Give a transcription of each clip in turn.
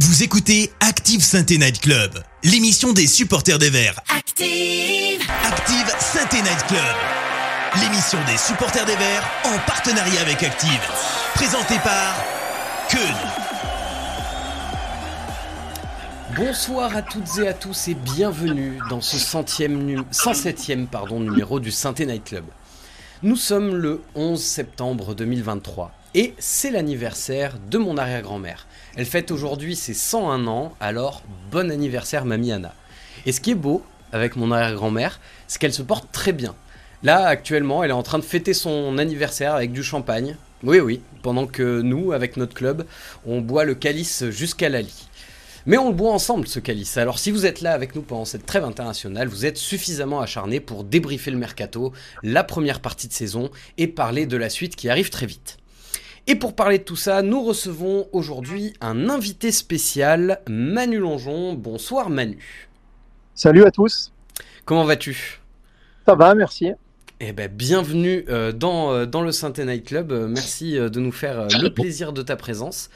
Vous écoutez Active Sainte Night Club, l'émission des supporters des Verts. Active, Active Sainte Night Club, l'émission des supporters des Verts en partenariat avec Active. Présentée par Keun. Bonsoir à toutes et à tous et bienvenue dans ce centième nu- 107e pardon, numéro du Synthé Night Club. Nous sommes le 11 septembre 2023 et c'est l'anniversaire de mon arrière-grand-mère. Elle fête aujourd'hui ses 101 ans, alors bon anniversaire mamie Anna. Et ce qui est beau avec mon arrière-grand-mère, c'est qu'elle se porte très bien. Là, actuellement, elle est en train de fêter son anniversaire avec du champagne. Oui, oui, pendant que nous, avec notre club, on boit le calice jusqu'à la. Mais on le boit ensemble ce calice. Alors si vous êtes là avec nous pendant cette trêve internationale, vous êtes suffisamment acharnés pour débriefer le mercato, la première partie de saison et parler de la suite qui arrive très vite. Et pour parler de tout ça, nous recevons aujourd'hui un invité spécial, Manu Longeon. Bonsoir Manu. Salut à tous. Comment vas-tu? Ça va, merci. eh ben, bienvenue euh, dans, euh, dans le Synthé Night Club. Euh, merci euh, de nous faire euh, le plaisir de ta présence.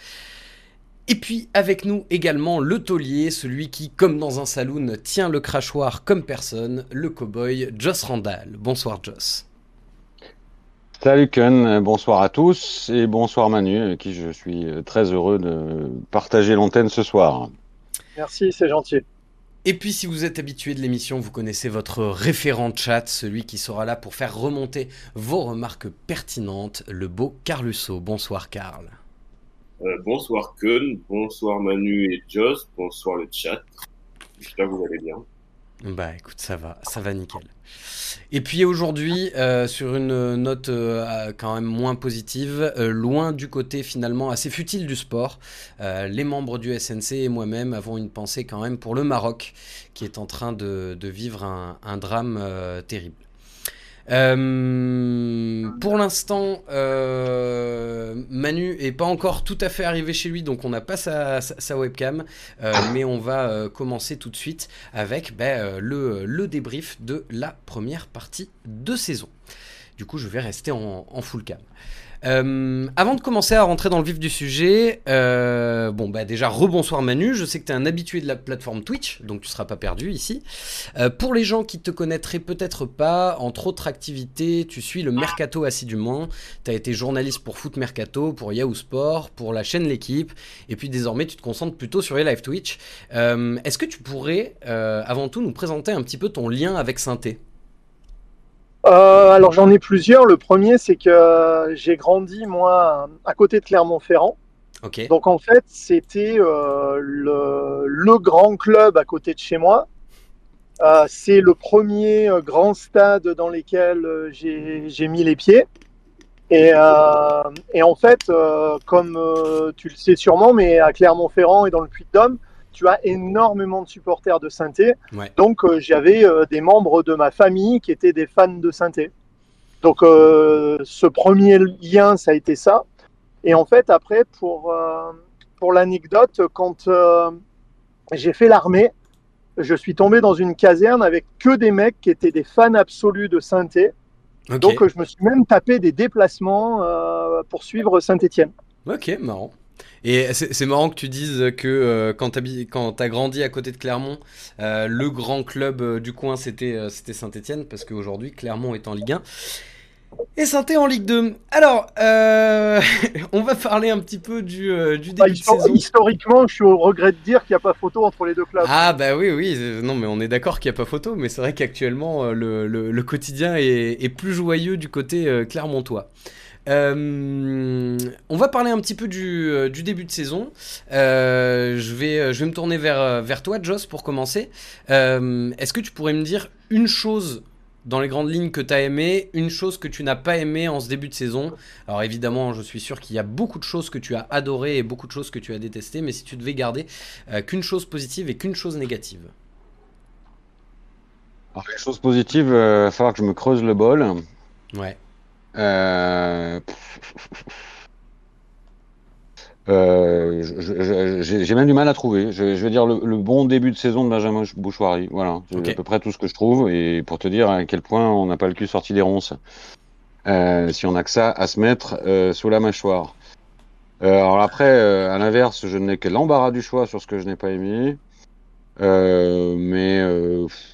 Et puis avec nous également le taulier, celui qui, comme dans un saloon, tient le crachoir comme personne, le cowboy Joss Randall. Bonsoir Joss. Salut Ken, bonsoir à tous et bonsoir Manu, avec qui je suis euh, très heureux de partager l'antenne ce soir. Merci, c'est gentil. Et puis si vous êtes habitué de l'émission, vous connaissez votre référent chat, celui qui sera là pour faire remonter vos remarques pertinentes, le beau Carlusso. Bonsoir Carl. Euh, bonsoir Keun, bonsoir Manu et Joss, bonsoir le chat. J'espère que vous allez bien. Bah écoute, ça va, ça va nickel. Et puis aujourd'hui, euh, sur une note euh, quand même moins positive, euh, loin du côté finalement assez futile du sport, les membres du SNC et moi-même avons une pensée quand même pour le Maroc, qui est en train de, vivre un, drame terrible. Euh, pour l'instant, euh, Manu est pas encore tout à fait arrivé chez lui, donc on n'a pas sa, webcam, euh, mais on va commencer tout de suite avec le, le débrief de la première partie de saison. Du coup, je vais rester en, en full cam. Euh, avant de commencer à rentrer dans le vif du sujet, euh, bon bah déjà rebonsoir Manu, je sais que tu es un habitué de la plateforme Twitch, donc tu seras pas perdu ici. Euh, pour les gens qui te connaîtraient peut-être pas, entre autres activités, tu suis le Mercato assidûment, tu as été journaliste pour Foot Mercato, pour Yahoo Sport, pour la chaîne L'équipe, et puis désormais tu te concentres plutôt sur les live Twitch. Est-ce que tu pourrais avant tout nous présenter un petit peu ton lien avec Synthé? Euh, alors j'en ai plusieurs. Le premier, c'est que j'ai grandi, moi, à côté de Clermont-Ferrand. Ok. Donc en fait, c'était euh, le, le grand club à côté de chez moi. Euh, c'est le premier grand stade dans lequel j'ai mis les pieds. Et, et en fait, comme tu le sais sûrement, mais à Clermont-Ferrand et dans le Puy-de-Dôme, tu as énormément de supporters de Synthé. Ouais. Donc euh, j'avais euh, des membres de ma famille qui étaient des fans de Synthé. Donc euh, ce premier lien, ça a été ça. Et en fait, après, pour, pour l'anecdote, quand j'ai fait l'armée, je suis tombé dans une caserne avec que des mecs qui étaient des fans absolus de Synthé. Donc je me suis même tapé des déplacements pour suivre Saint-Étienne. Ok, marrant. Et c'est marrant que tu dises que euh, quand quand t'as grandi à côté de Clermont, euh, le grand club euh, du coin c'était c'était Saint-Étienne parce qu'aujourd'hui Clermont est en Ligue 1 et Saint-Étienne en Ligue 2. Alors, on va parler un petit peu du, du Bah, début de histo- saison. historiquement, je suis au regret de dire qu'il n'y a pas photo entre les deux clubs. Ah bah oui oui non mais on est d'accord qu'il n'y a pas photo mais c'est vrai qu'actuellement le, le- le quotidien est, est plus joyeux du côté clermontois. Euh, on va parler un petit peu du, euh, du début de saison. Euh, je, vais, je vais me tourner vers, vers toi Joss pour commencer. Euh, Est-ce que tu pourrais me dire une chose dans les grandes lignes que tu as aimé, une chose que tu n'as pas aimé en ce début de saison? Alors évidemment je suis sûr qu'il y a beaucoup de choses que tu as adorées et beaucoup de choses que tu as détestées mais si tu devais garder qu'une chose positive et qu'une chose négative. Alors, les choses positives, il va falloir que je me creuse le bol. Ouais. Euh, euh, J'ai même du mal à trouver. Je, je vais dire le, le bon début de saison de Benjamin Bouchoirie. Voilà, c'est à peu près tout ce que je trouve. Et pour te dire à quel point on n'a pas le cul sorti des ronces. Euh, si on a que ça à se mettre euh, sous la mâchoire. alors après, à l'inverse, je n'ai que l'embarras du choix sur ce que je n'ai pas aimé. Mais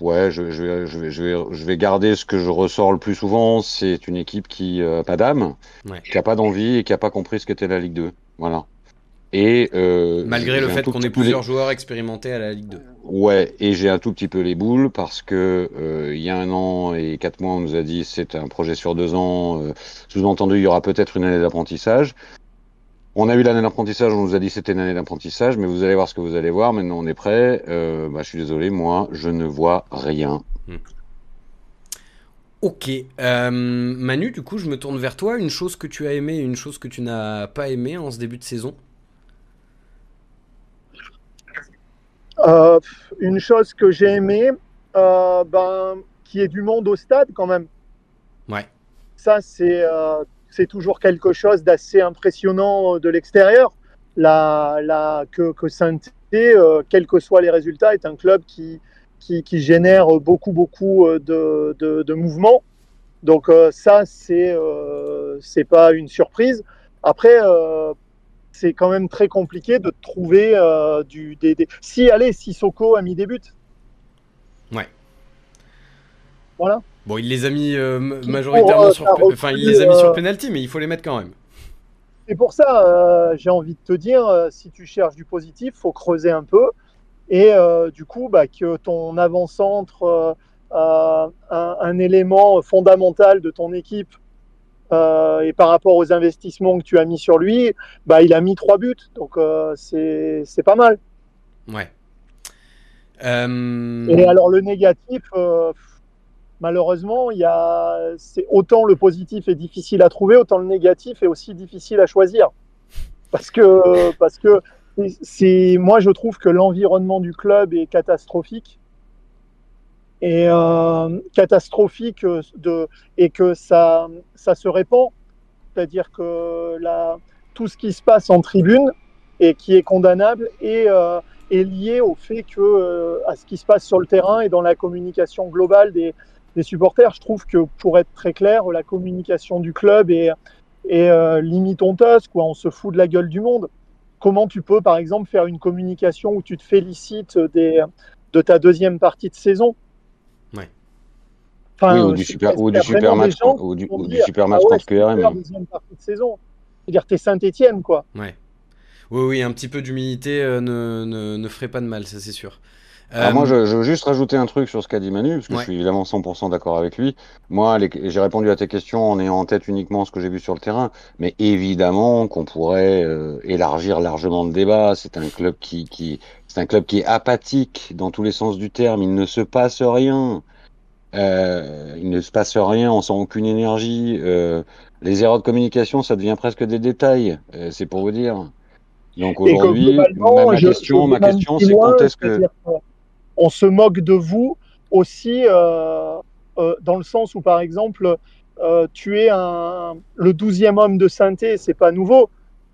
ouais, je, je, vais, je, vais, je, vais, garder ce que je ressors le plus souvent. C'est une équipe qui n'a pas d'âme, qui n'a pas d'envie et qui n'a pas compris ce qu'était la Ligue 2. Voilà. Et euh, malgré le fait qu'on ait plusieurs joueurs expérimentés à la Ligue 2. Ouais, et j'ai un tout petit peu les boules parce que euh, il y a un an et quatre mois, on nous a dit c'est un projet sur deux ans. Euh, sous-entendu, il y aura peut-être une année d'apprentissage. On a eu l'année d'apprentissage, on nous a dit c'était une année d'apprentissage, mais vous allez voir ce que vous allez voir. Maintenant, on est prêt. Bah, je suis désolé, moi, je ne vois rien. Hmm. Ok. Manu, du coup, je me tourne vers toi. Une chose que tu as aimé et une chose que tu n'as pas aimé en ce début de saison? Euh, une chose que j'ai aimé, euh, ben, qui est du monde au stade quand même. Ouais. Ça, c'est euh, c'est toujours quelque chose d'assez impressionnant de l'extérieur. La, la, que, que saint quels que soient les résultats, est un club qui, qui, qui génère beaucoup, beaucoup de, de, de mouvements. Donc ça, c'est c'est pas une surprise. Après, c'est quand même très compliqué de trouver euh, du. Des, Si, allez, Sissoko a mis des buts. Ouais. Voilà. Bon, il les a mis euh, majoritairement sur. Enfin, il les a mis sur euh, penalty, mais il faut les mettre quand même. C'est pour ça, j'ai envie de te dire, si tu cherches du positif, faut creuser un peu. Et du coup, bah, que ton avant-centre, un, un, élément fondamental de ton équipe, euh, et par rapport aux investissements que tu as mis sur lui, bah, il a mis trois buts. Donc euh, c'est pas mal. Ouais. Euh, et alors le négatif, malheureusement, a, autant le positif est difficile à trouver, autant le négatif est aussi difficile à choisir. Parce que, que moi, je trouve que l'environnement du club est catastrophique et euh, catastrophique de, et que ça, se répand. C'est-à-dire que tout ce qui se passe en tribune et qui est condamnable est, euh, est lié au fait que euh, à ce qui se passe sur le terrain et dans la communication globale des, des supporters. Je trouve que pour être très clair, la communication du club est, est limite honteuse. Quoi. On se fout de la gueule du monde. Comment tu peux, par exemple, faire une communication où tu te félicites des, de ta deuxième partie de saison? Oui, ou du super, ou du super match, ou du, ou du super match contre QRM. partie de saison. C'est-à-dire, t'es Saint-Etienne, quoi. Ouais. Oui, oui, un petit peu d'humilité euh, ne, ne, ne, ferait pas de mal, ça c'est sûr. Euh... moi, je, je, veux juste rajouter un truc sur ce qu'a dit Manu, parce que je suis évidemment 100% d'accord avec lui. Moi, j'ai répondu à tes questions en ayant en tête uniquement ce que j'ai vu sur le terrain, mais évidemment qu'on pourrait euh, élargir largement le débat. C'est un club qui, qui c'est un club qui est apathique dans tous les sens du terme. Il ne se passe rien. Euh, il ne se passe rien, on sent aucune énergie. Euh, les erreurs de communication, ça devient presque des détails. Euh, c'est pour vous dire. Donc aujourd'hui, ma, question, ma question, c'est quand est-ce que on se moque de vous aussi euh, euh, dans le sens où, par exemple, euh, tu es un, le douzième homme de synthé, c'est pas nouveau.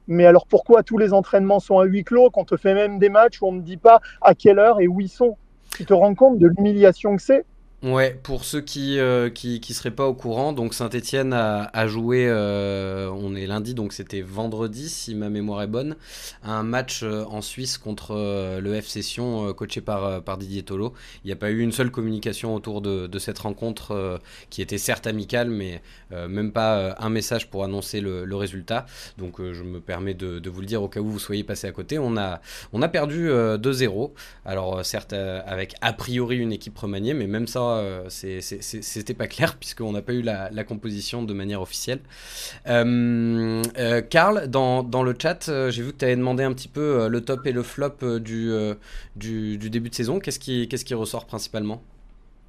Mais alors pourquoi tous les entraînements sont à huis clos quand on te fait même des matchs où on ne dit pas à quelle heure et où ils sont? Tu te rends compte de l'humiliation que c'est? Ouais, pour ceux qui, euh, qui, qui seraient pas au courant, donc Saint-Etienne a, joué, euh, on est lundi, donc c'était vendredi, si ma mémoire est bonne, un match euh, en Suisse contre le FC Sion, coaché par, par Didier Tolo. Il n'y a pas eu une seule communication autour de, cette rencontre, qui était certes amicale, mais même pas un message pour annoncer le, le résultat. Donc je me permets de, de, vous le dire au cas où vous soyez passé à côté. On a, on a perdu 2-0, alors certes avec a priori une équipe remaniée, mais même ça, euh, c'était pas clair puisqu'on n'a pas eu la, composition de manière officielle. Euh, euh, Karl, dans, dans, le chat, j'ai vu que tu avais demandé un petit peu le top et le flop du, du, début de saison. Qu'est-ce qui, qu'est-ce qui ressort principalement?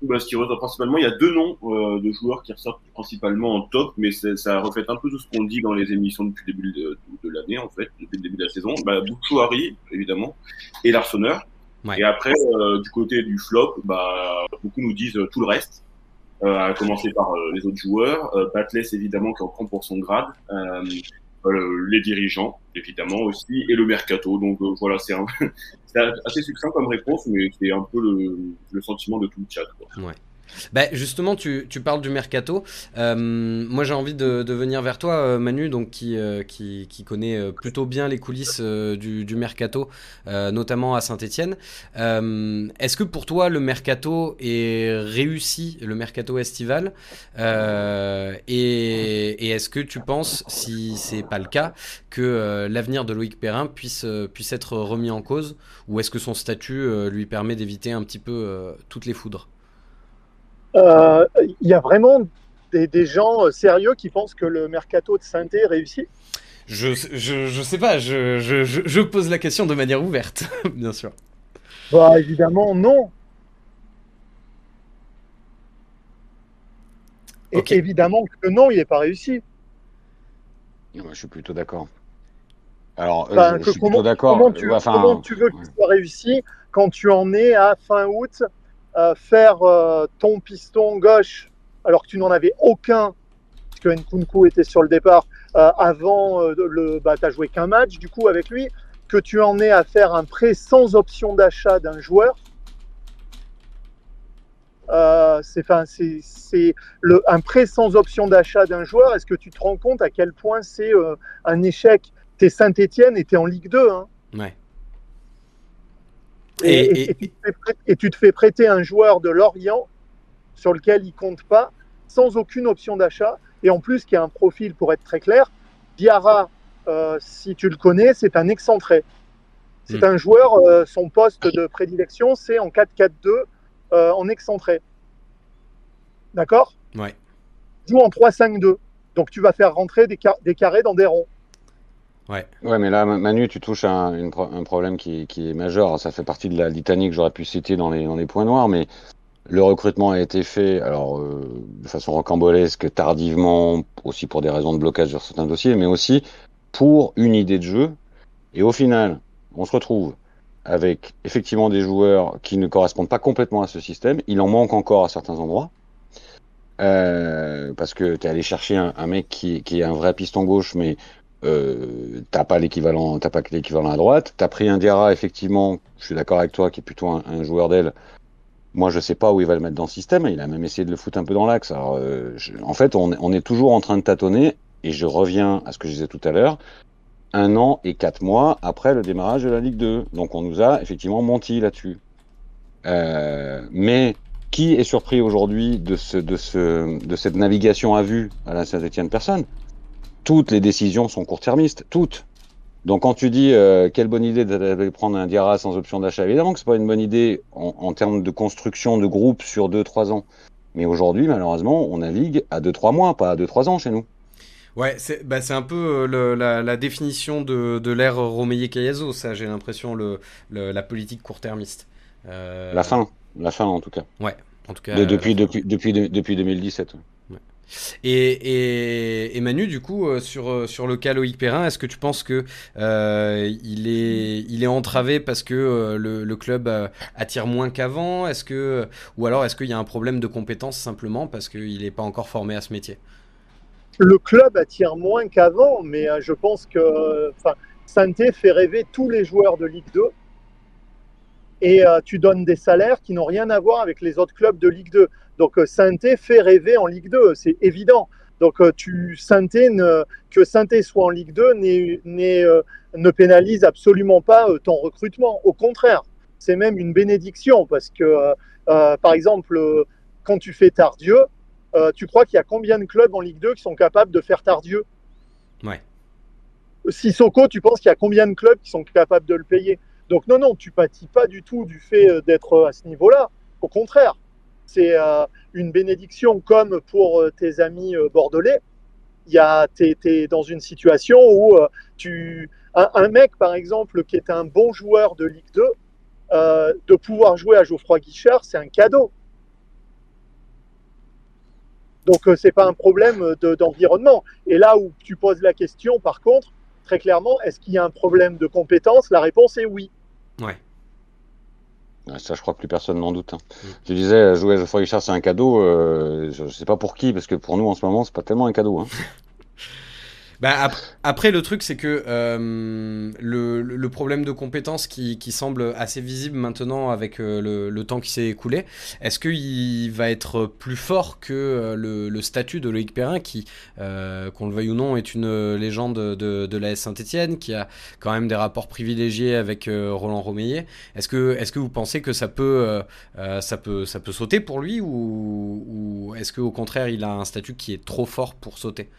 Bah, ce qui ressort principalement, il y a deux noms de joueurs qui ressortent principalement en top, mais ça reflète un peu tout ce qu'on dit dans les émissions depuis le début de, l'année, en fait, depuis le début de la saison. Bah, Bouchouari, évidemment, et Larsonneur. Et après, euh, du côté du flop, bah, beaucoup nous disent euh, tout le reste, euh, à commencer par les autres joueurs. Euh, évidemment, qui en prend pour son grade. les dirigeants, évidemment aussi, et le mercato. Donc voilà, c'est assez succinct comme réponse, mais c'est un peu le, le, sentiment de tout le chat. Quoi. Ouais. Bah, justement, tu, parles du mercato. Euh, moi, j'ai envie de, venir vers toi, euh, Manu, donc qui, euh, connaît plutôt bien les coulisses du, mercato, notamment à Saint-Etienne. est-ce que pour toi, le mercato est réussi, le mercato estival? Et, est-ce que tu penses, si c'est pas le cas, que l'avenir de Loïc Perrin puisse être remis en cause, ou est-ce que son statut lui permet d'éviter un petit peu toutes les foudres? Il euh, y a vraiment des, des, gens euh, sérieux qui pensent que le mercato de saint est réussi je, je, je, sais pas, je, je, je, pose la question de manière ouverte, bien sûr. Bah évidemment non. Et évidemment que non, il n'est pas réussi. je suis plutôt d'accord. Alors, euh, je, suis plutôt d'accord. Comment, tu, comment tu veux qu'il soit réussi quand tu en es à fin août euh, faire euh, ton piston gauche alors que tu n'en avais aucun, puisque Nkunku était sur le départ euh, avant le. Bah, tu joué qu'un match du coup avec lui, que tu en es à faire un prêt sans option d'achat d'un joueur. c'est un prêt sans option d'achat d'un joueur. Est-ce que tu te rends compte à quel point c'est un échec? T'es Saint-Etienne et t'es en Ligue 2. Hein. Et, tu te fais prêter un joueur de Lorient sur lequel il compte pas, sans aucune option d'achat, et en plus qui a un profil, pour être très clair, Diarra, euh, si tu le connais, c'est un excentré. C'est hmm. un joueur, euh, son poste de prédilection, c'est en 4-4-2 euh, en excentré. D'accord? Ouais. Joue en 3-5-2. Donc tu vas faire rentrer des, des carrés dans des ronds. Ouais. ouais, mais là, Manu, tu touches un, un problème qui, est majeur. Ça fait partie de la litanie que j'aurais pu citer dans les, points noirs, mais le recrutement a été fait, alors euh, de façon rocambolesque, tardivement, aussi pour des raisons de blocage sur certains dossiers, mais aussi pour une idée de jeu. Et au final, on se retrouve avec effectivement des joueurs qui ne correspondent pas complètement à ce système. Il en manque encore à certains endroits. Euh, parce que tu es allé chercher un, mec qui, est un vrai piston gauche, mais euh, t'as pas l'équivalent, t'as pas l'équivalent à droite. T'as pris un Diarra, effectivement, je suis d'accord avec toi, qui est plutôt un, joueur d'aile. Moi, je sais pas où il va le mettre dans le système. Il a même essayé de le foutre un peu dans l'axe. Alors, euh, en fait, on, on, est toujours en train de tâtonner. Et je reviens à ce que je disais tout à l'heure. Un an et quatre mois après le démarrage de la Ligue 2. Donc, on nous a effectivement menti là-dessus. Euh, mais qui est surpris aujourd'hui de, ce, de, ce, de cette navigation à vue à la Saint-Etienne Personne toutes les décisions sont court-termistes, toutes. Donc quand tu dis euh, quelle bonne idée de prendre un Diarra sans option d'achat, évidemment que c'est pas une bonne idée en, termes de construction de groupe sur 2-3 ans. Mais aujourd'hui, malheureusement, on navigue à 2-3 mois, pas à 2-3 ans chez nous. Ouais, c'est bah, un peu euh, la, définition de, de l'ère Romeyer-Cayazo, ça j'ai l'impression, le, la politique court-termiste. Euh, la fin, la fin en tout cas. Ouais, en tout cas. depuis, depuis, depuis, depuis 2017. Et, et, Manu, du coup, euh, sur, euh, sur le cas Loïc Perrin, est-ce que tu penses que euh, il, est, entravé parce que le, club attire moins qu'avant? Ou alors est-ce qu'il y a un problème de compétence simplement parce qu'il n'est pas encore formé à ce métier? Le club attire moins qu'avant, mais je pense que Santé fait rêver tous les joueurs de Ligue 2 et tu donnes des salaires qui n'ont rien à voir avec les autres clubs de Ligue 2. Donc euh, Sainté fait rêver en Ligue 2, c'est évident. Donc euh, tu que Sainté soit en Ligue 2 euh, ne pénalise absolument pas ton recrutement. Au contraire, c'est même une bénédiction parce que par exemple quand tu fais Tardieu, tu crois qu'il y a combien de clubs en Ligue 2 qui sont capables de faire Tardieu? Ouais. Sissoko, tu penses qu'il y a combien de clubs qui sont capables de le payer? Donc non, non, tu pâtis pas du tout du fait d'être à ce niveau-là. Au contraire, c'est euh, une bénédiction comme pour euh, tes amis euh, bordelais. Il y es, dans une situation où tu, un, mec, par exemple, qui est un bon joueur de Ligue 2, de pouvoir jouer à Geoffroy Guichard, c'est un cadeau. Donc, ce n'est pas un problème d'environnement. Et là où tu poses la question, par contre, très clairement, est-ce qu'il y a un problème de compétence? La réponse est oui. Ouais. Ça, je crois que plus personne n'en doute. Hein. Mm. Tu disais, jouer à Geoffroy Richard, c'est un cadeau. Euh, je sais pas pour qui, parce que pour nous, en ce moment, c'est pas tellement un cadeau. Hein. Bah, après, le truc, c'est que euh, le, problème de compétence qui, semble assez visible maintenant avec euh, le, temps qui s'est écoulé, est-ce qu'il va être plus fort que euh, le, statut de Loïc Perrin, qui, qu'on le veuille ou non, est une légende de, de la Saint-Etienne, qui a quand même des rapports privilégiés avec Roland Romeillet Est-ce que, vous pensez que ça peut, ça peut, sauter pour lui ou, est-ce qu'au contraire, il a un statut qui est trop fort pour sauter?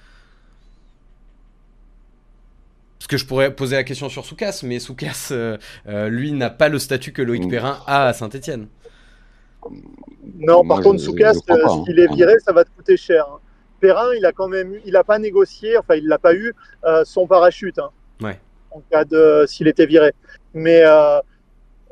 Que je pourrais poser la question sur Soukas, mais Soukas, euh, euh, lui, n'a pas le statut que Loïc Perrin a à Saint-Etienne. Non, par contre, Soukas, euh, s'il est viré, ça va te coûter cher. Hein. Perrin, il a quand même, il n'a pas négocié, enfin, il l'a pas eu son parachute. Hein, ouais. En cas de, s'il était viré. Mais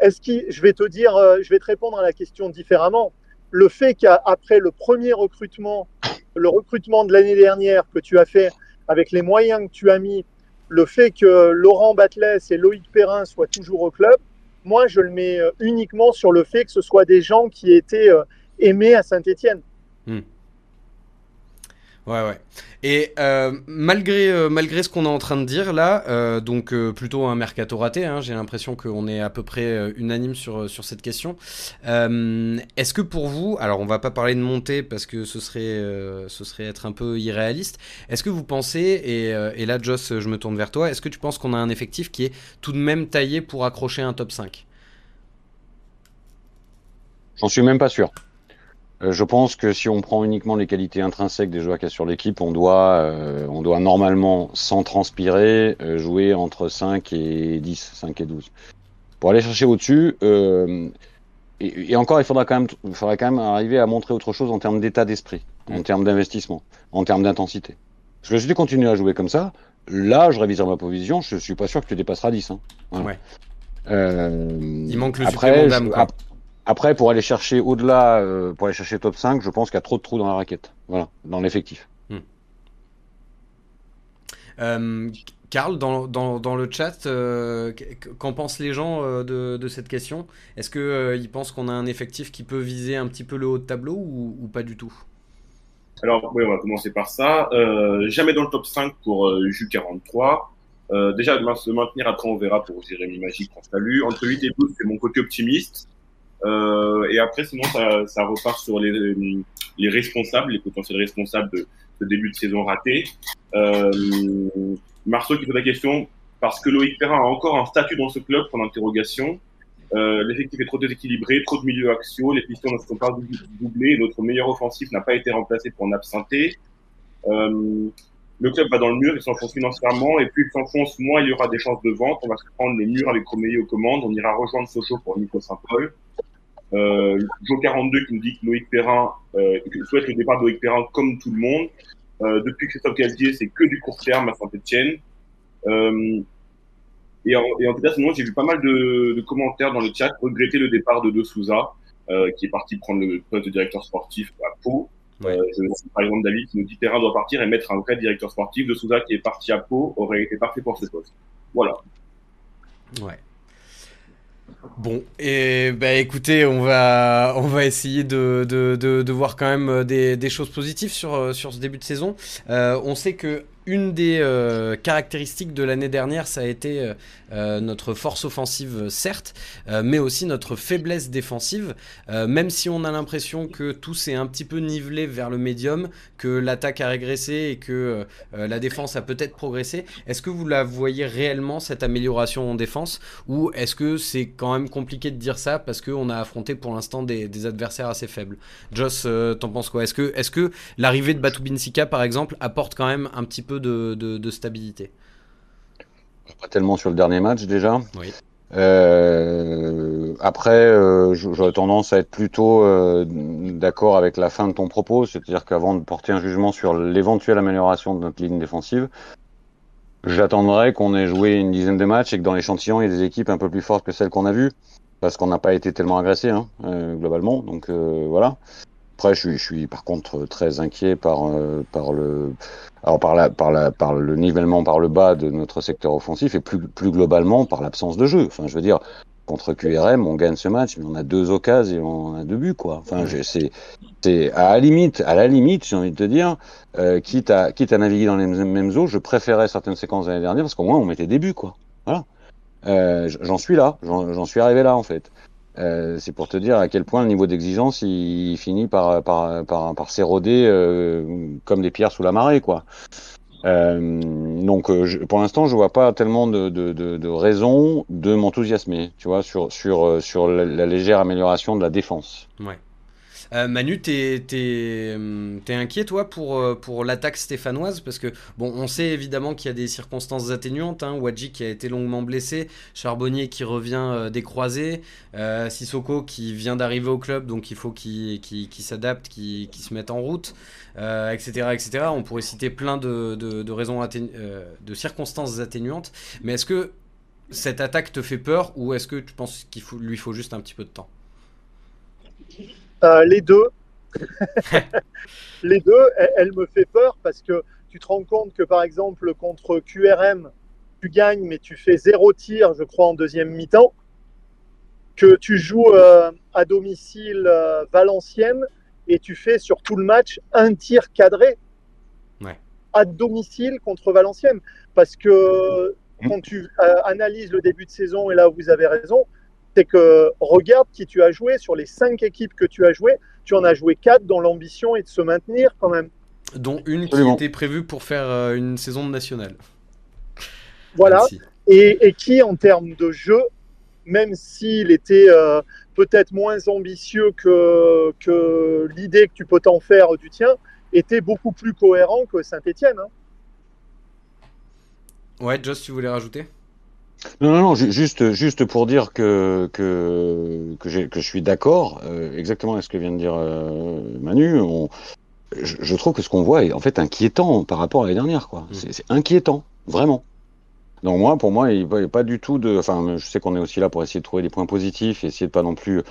est-ce qu'il, je vais te dire, je vais te répondre à la question différemment. Le fait qu'après le premier recrutement, le recrutement de l'année dernière que tu as fait avec les moyens que tu as mis le fait que Laurent Batles et Loïc Perrin soient toujours au club, moi, je le mets euh, uniquement sur le fait que ce soit des gens qui étaient euh, aimés à Saint-Étienne. Hmm. Ouais, ouais. Et euh, malgré, euh, malgré ce qu'on est en train de dire là, euh, donc plutôt un mercato raté, hein, j'ai l'impression qu'on est à peu près unanime sur, sur cette question. Est-ce que pour vous, alors on va pas parler de montée parce que ce serait, ce serait être un peu irréaliste, est-ce que vous pensez, et, et, là Joss, je me tourne vers toi, est-ce que tu penses qu'on a un effectif qui est tout de même taillé pour accrocher un top 5 J'en suis même pas sûr. Euh, je pense que si on prend uniquement les qualités intrinsèques des joueurs qu'il y a sur l'équipe, on doit, euh, on doit normalement, sans transpirer, euh, jouer entre 5 et 10, 5 et 12. Pour aller chercher au-dessus, et, et, encore, il faudra quand, même, il faudra quand même arriver à montrer autre chose en termes d'état d'esprit, en mm. termes d'investissement, en termes d'intensité. Parce que si tu continues à jouer comme ça, là, je réviserai ma position, je suis pas sûr que tu dépasseras 10. Hein. Ouais. il manque le après, supplément d'âme. Après, pour aller chercher au-delà, euh, pour aller chercher top 5, je pense qu'il y a trop de trous dans la raquette. Voilà, dans l'effectif. Karl, hmm. euh, dans, le chat, euh, qu'en pensent les gens de, cette question? Est-ce qu'ils pensent qu'on a un effectif qui peut viser un petit peu le haut de tableau ou, pas du tout? Alors, oui, on va commencer par ça. jamais dans le top 5 pour Ju43. déjà, se maintenir, après on verra pour Jérémy Magique, on salue. Entre 8 et 12, c'est mon côté optimiste. Euh, et après, sinon, ça, ça repart sur les, les, responsables, les potentiels responsables de ce début de saison raté. Euh, Marceau qui pose la question, parce que Loïc Perrin a encore un statut dans ce club, pour l'interrogation. Euh, L'effectif est trop déséquilibré, trop de milieux axiaux, les pistons ne sont pas doublés, notre meilleur offensif n'a pas été remplacé pour en absenter. Euh, le club va dans le mur, il s'enfonce financièrement, et plus il s'enfonce, moins il y aura des chances de vente. On va se prendre le mur avec Romeyer aux commandes, on ira rejoindre Sochaux pour Nico Saint-Paul. Euh, Jo42 qui nous dit que Loïc Perrin euh, souhaite le départ de Loïc Perrin comme tout le monde. Euh, depuis Christophe Galtier, c'est que du court terme à Saint-Etienne. Euh, et, en, et en tout cas, sinon, j'ai vu pas mal de, de, commentaires dans le chat regretter le départ de De Souza, euh, qui est parti prendre le poste de directeur sportif à Pau. Ouais. Euh, par exemple, David qui nous dit Perrin doit partir et mettre un vrai directeur sportif. De Souza qui est parti à Pau aurait été parfait pour ce poste. Voilà. Ouais. Bon, et bah écoutez, on va, on va essayer de, de, de, voir quand même des, des, choses positives sur, sur ce début de saison. Euh, on sait que une des euh, caractéristiques de l'année dernière, ça a été euh, euh, notre force offensive, certes, mais aussi notre faiblesse défensive. même si on a l'impression que tout s'est un petit peu nivelé vers le médium, que l'attaque a régressé et que la défense a peut-être progressé, est-ce que vous la voyez réellement, cette amélioration en défense? Ou est-ce que c'est quand même compliqué de dire ça parce qu'on a affronté pour l'instant des, adversaires assez faibles? Joss, t'en penses quoi? Est-ce que, l'arrivée de Batu Binsika, par exemple, apporte quand même un petit peu de, stabilité? Pas tellement sur le dernier match déjà. Euh, après, euh, j'aurais tendance à être plutôt euh, d'accord avec la fin de ton propos, c'est-à-dire qu'avant de porter un jugement sur l'éventuelle amélioration de notre ligne défensive, j'attendrai qu'on ait joué une dizaine de matchs et que dans l'échantillon, il y ait des équipes un peu plus fortes que celles qu'on a vues, parce qu'on n'a pas été tellement agressé hein, globalement. Donc voilà. Après, je suis, par contre très inquiet par, euh, par le, alors par, la, par, la, par le nivellement par le bas de notre secteur offensif et plus, plus globalement par l'absence de jeu. Enfin, je veux dire, contre QRM, on gagne ce match, mais on a deux occasions et on a deux buts, quoi. Enfin, c'est, c'est à la limite, j'ai envie de te dire, euh, quitte à quitte à naviguer dans les mêmes eaux, je préférais certaines séquences l'année dernière parce qu'au moins on mettait des buts, quoi. Voilà. Euh, j'en suis là, j'en suis arrivé là en fait. Euh, c'est pour te dire à quel point le niveau d'exigence il, finit par par par, par s'éroder euh, comme des pierres sous la marée, quoi. Euh, donc, euh, je, pour l'instant, je vois pas tellement de, de, de, de de m'enthousiasmer, tu vois, sur sur euh, sur la, la, légère amélioration de la défense. Ouais. Euh, Manu, t'es es, es, inquiet toi pour, euh, pour l'attaque stéphanoise? Parce que bon, on sait évidemment qu'il y a des circonstances atténuantes. Hein. Wadji qui a été longuement blessé, Charbonnier qui revient euh, des euh, Sissoko qui vient d'arriver au club, donc il faut qu'il qu qu s'adapte, qu'il qu se mette en route, etc., etc. On pourrait citer plein de, de, raisons de circonstances atténuantes. Mais est-ce que cette attaque te fait peur ou est-ce que tu penses qu'il lui faut juste un petit peu de temps? Euh, les deux. les deux, elle, elle, me fait peur parce que tu te rends compte que par exemple contre QRM, tu gagnes mais tu fais zéro tir, je crois, en deuxième mi-temps. Que tu joues euh, à domicile euh, Valenciennes et tu fais sur tout le match un tir cadré ouais. à domicile contre Valenciennes. Parce que quand tu analyses le début de saison, et là vous avez raison, c'est que regarde qui tu as joué sur les cinq équipes que tu as joué, tu en as joué quatre dont l'ambition est de se maintenir quand même. Dont une qui Absolument. était prévue pour faire euh, une saison de nationale. Voilà. Et, et, qui, en termes de jeu, même s'il était euh, peut-être moins ambitieux que, que l'idée que tu peux t'en faire du tien, était beaucoup plus cohérent que Saint-Etienne. Hein. Ouais, Joss, tu voulais rajouter? Non, non, non, juste, juste pour dire que, que, que, que je suis d'accord euh, exactement avec ce que vient de dire euh, Manu. On, je, je, trouve que ce qu'on voit est en fait inquiétant par rapport à l'année dernière. quoi. Mmh. C'est inquiétant, vraiment. Donc moi, pour moi, il n'y a pas du tout de... Enfin, je sais qu'on est aussi là pour essayer de trouver des points positifs et essayer de pas non plus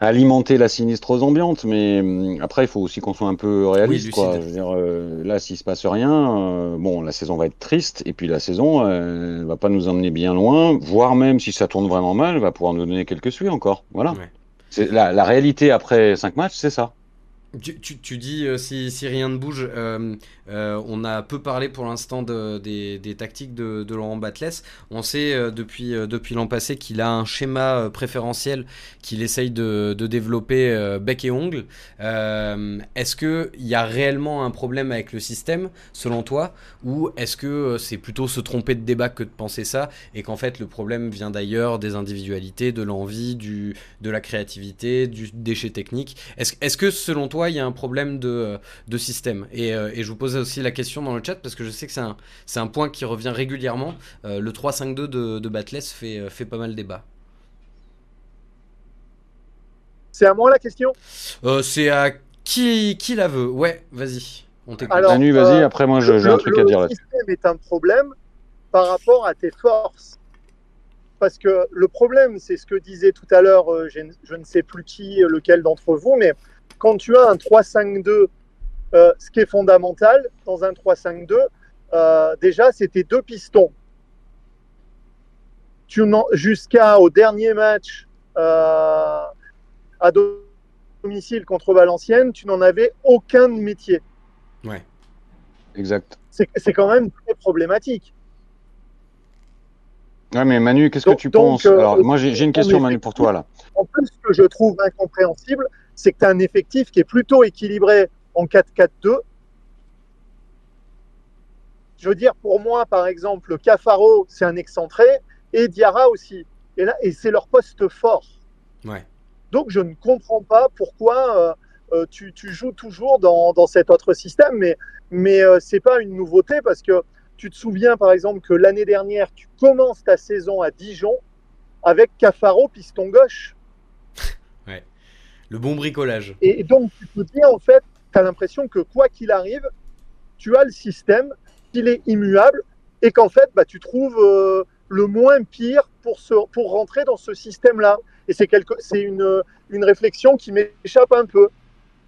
alimenter la sinistre ambiante, mais après il faut aussi qu'on soit un peu réaliste. Oui, quoi. Je veux dire, euh, là, s'il se passe rien, euh, bon, la saison va être triste, et puis la saison, euh, va pas nous emmener bien loin, voire même si ça tourne vraiment mal, va pouvoir nous donner quelques suies encore. Voilà. Ouais. La, la réalité après cinq matchs, c'est ça. Tu, dis euh, si, rien ne bouge, euh, euh, on a peu parlé pour l'instant de, des, tactiques de, Laurent Batles. On sait depuis, l'an passé qu'il a un schéma préférentiel qu'il essaye de, développer bec et ongle. est-ce qu'il y a réellement un problème avec le système, selon toi, ou est-ce que c'est plutôt se tromper de débat que de penser ça, et qu'en fait le problème vient d'ailleurs, des individualités, de l'envie, de la créativité, du déchet technique? Est-ce est -ce que selon toi, il y a un problème de, de système. Et, euh, et, je vous posais aussi la question dans le chat parce que je sais que c'est un, un point qui revient régulièrement. Euh, le 3-5-2 de, de Batless fait, fait pas mal débat. C'est à moi la question? Euh, C'est à qui, qui la veut? Ouais, vas-y. On t'écoute. Manu, vas-y, après moi j'ai un truc à dire là. Le système est un problème par rapport à tes forces. Parce que le problème, c'est ce que disait tout à l'heure, je ne sais plus qui, lequel d'entre vous, mais quand tu as un 3-5-2, euh, ce qui est fondamental dans un 3-5-2, euh, déjà, c'était deux pistons. Jusqu'au dernier match euh, à domicile contre Valenciennes, tu n'en avais aucun de métier. Ouais. Exact. C'est quand même très problématique. Ouais, mais Manu, qu'est-ce que tu donc, penses? euh, Alors, moi, j'ai une question, Manu, pour toi là. En plus, ce que je trouve incompréhensible, c'est que tu as un effectif qui est plutôt équilibré en 4-4-2. Je veux dire, pour moi, par exemple, Cafaro, c'est un excentré, et Diarra aussi. Et, là, et c'est leur poste fort. Ouais. Donc, je ne comprends pas pourquoi euh, euh, tu, tu, joues toujours dans, dans, cet autre système, mais, mais euh, ce n'est pas une nouveauté parce que tu te souviens, par exemple, que l'année dernière, tu commences ta saison à Dijon avec Cafaro, piston gauche. Le bon bricolage. Et donc, tu te dis, en fait, tu as l'impression que quoi qu'il arrive, tu as le système, qu'il est immuable, et qu'en fait, bah, tu trouves euh, le moins pire pour, se, pour rentrer dans ce système-là. Et c'est une, une réflexion qui m'échappe un peu.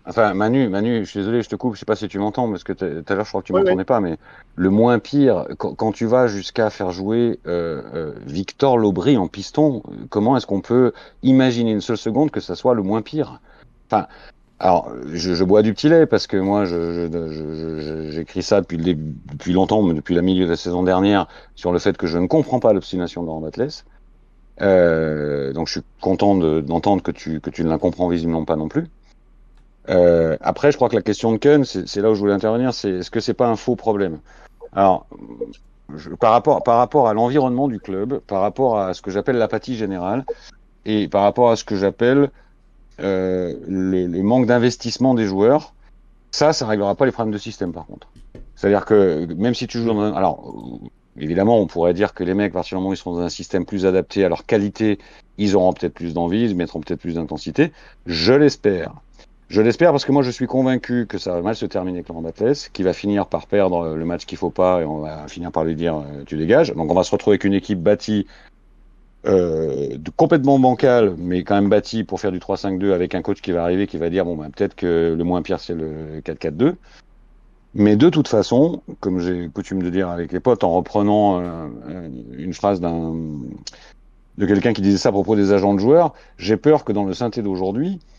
Enfin, Manu, Manu, je suis désolé, je te coupe, je sais pas si tu m'entends, parce que tout à l'heure, je crois que tu m'entendais pas, mais le moins pire, quand, tu vas jusqu'à faire jouer euh, euh, Victor Lobry en piston, comment est-ce qu'on peut imaginer une seule seconde que ça soit le moins pire? Enfin, alors, je, je, bois du petit lait parce que moi, j'écris ça depuis, le depuis longtemps, mais depuis la milieu de la saison dernière, sur le fait que je ne comprends pas l'obstination de Laurent Batles. Euh, donc, je suis content d'entendre que, tu, que tu ne la comprends visiblement pas non plus. Euh, après, je crois que la question de Ken, c'est là où je voulais intervenir, c'est est-ce que c'est pas un faux problème? Alors, je, par rapport par rapport à l'environnement du club, par rapport à ce que j'appelle l'apathie générale, et par rapport à ce que j'appelle euh, le, le, manque d'investissement des joueurs, ça, ça réglera pas les problèmes de système, par contre. C'est-à-dire que même si tu joues dans un, alors évidemment, on pourrait dire que les mecs, à partir du moment où ils seront dans un système plus adapté à leur qualité, ils auront peut-être plus d'envie, ils mettront peut-être plus d'intensité. Je l'espère. Je l'espère parce que moi je suis convaincu que ça va mal se terminer avec Laurent qui va finir par perdre le match qu'il faut pas et on va finir par lui dire euh, tu dégages. Donc on va se retrouver avec une équipe bâtie euh, complètement bancale, mais quand même bâtie pour faire du 3-5-2 avec un coach qui va arriver qui va dire bon ben peut-être que le moins pire c'est le 4-4-2. Mais de toute façon, comme j'ai coutume de dire avec les potes, en reprenant euh, une phrase d'un de quelqu'un qui disait ça à propos des agents de joueurs, j'ai peur que dans le synthé d'aujourd'hui, euh,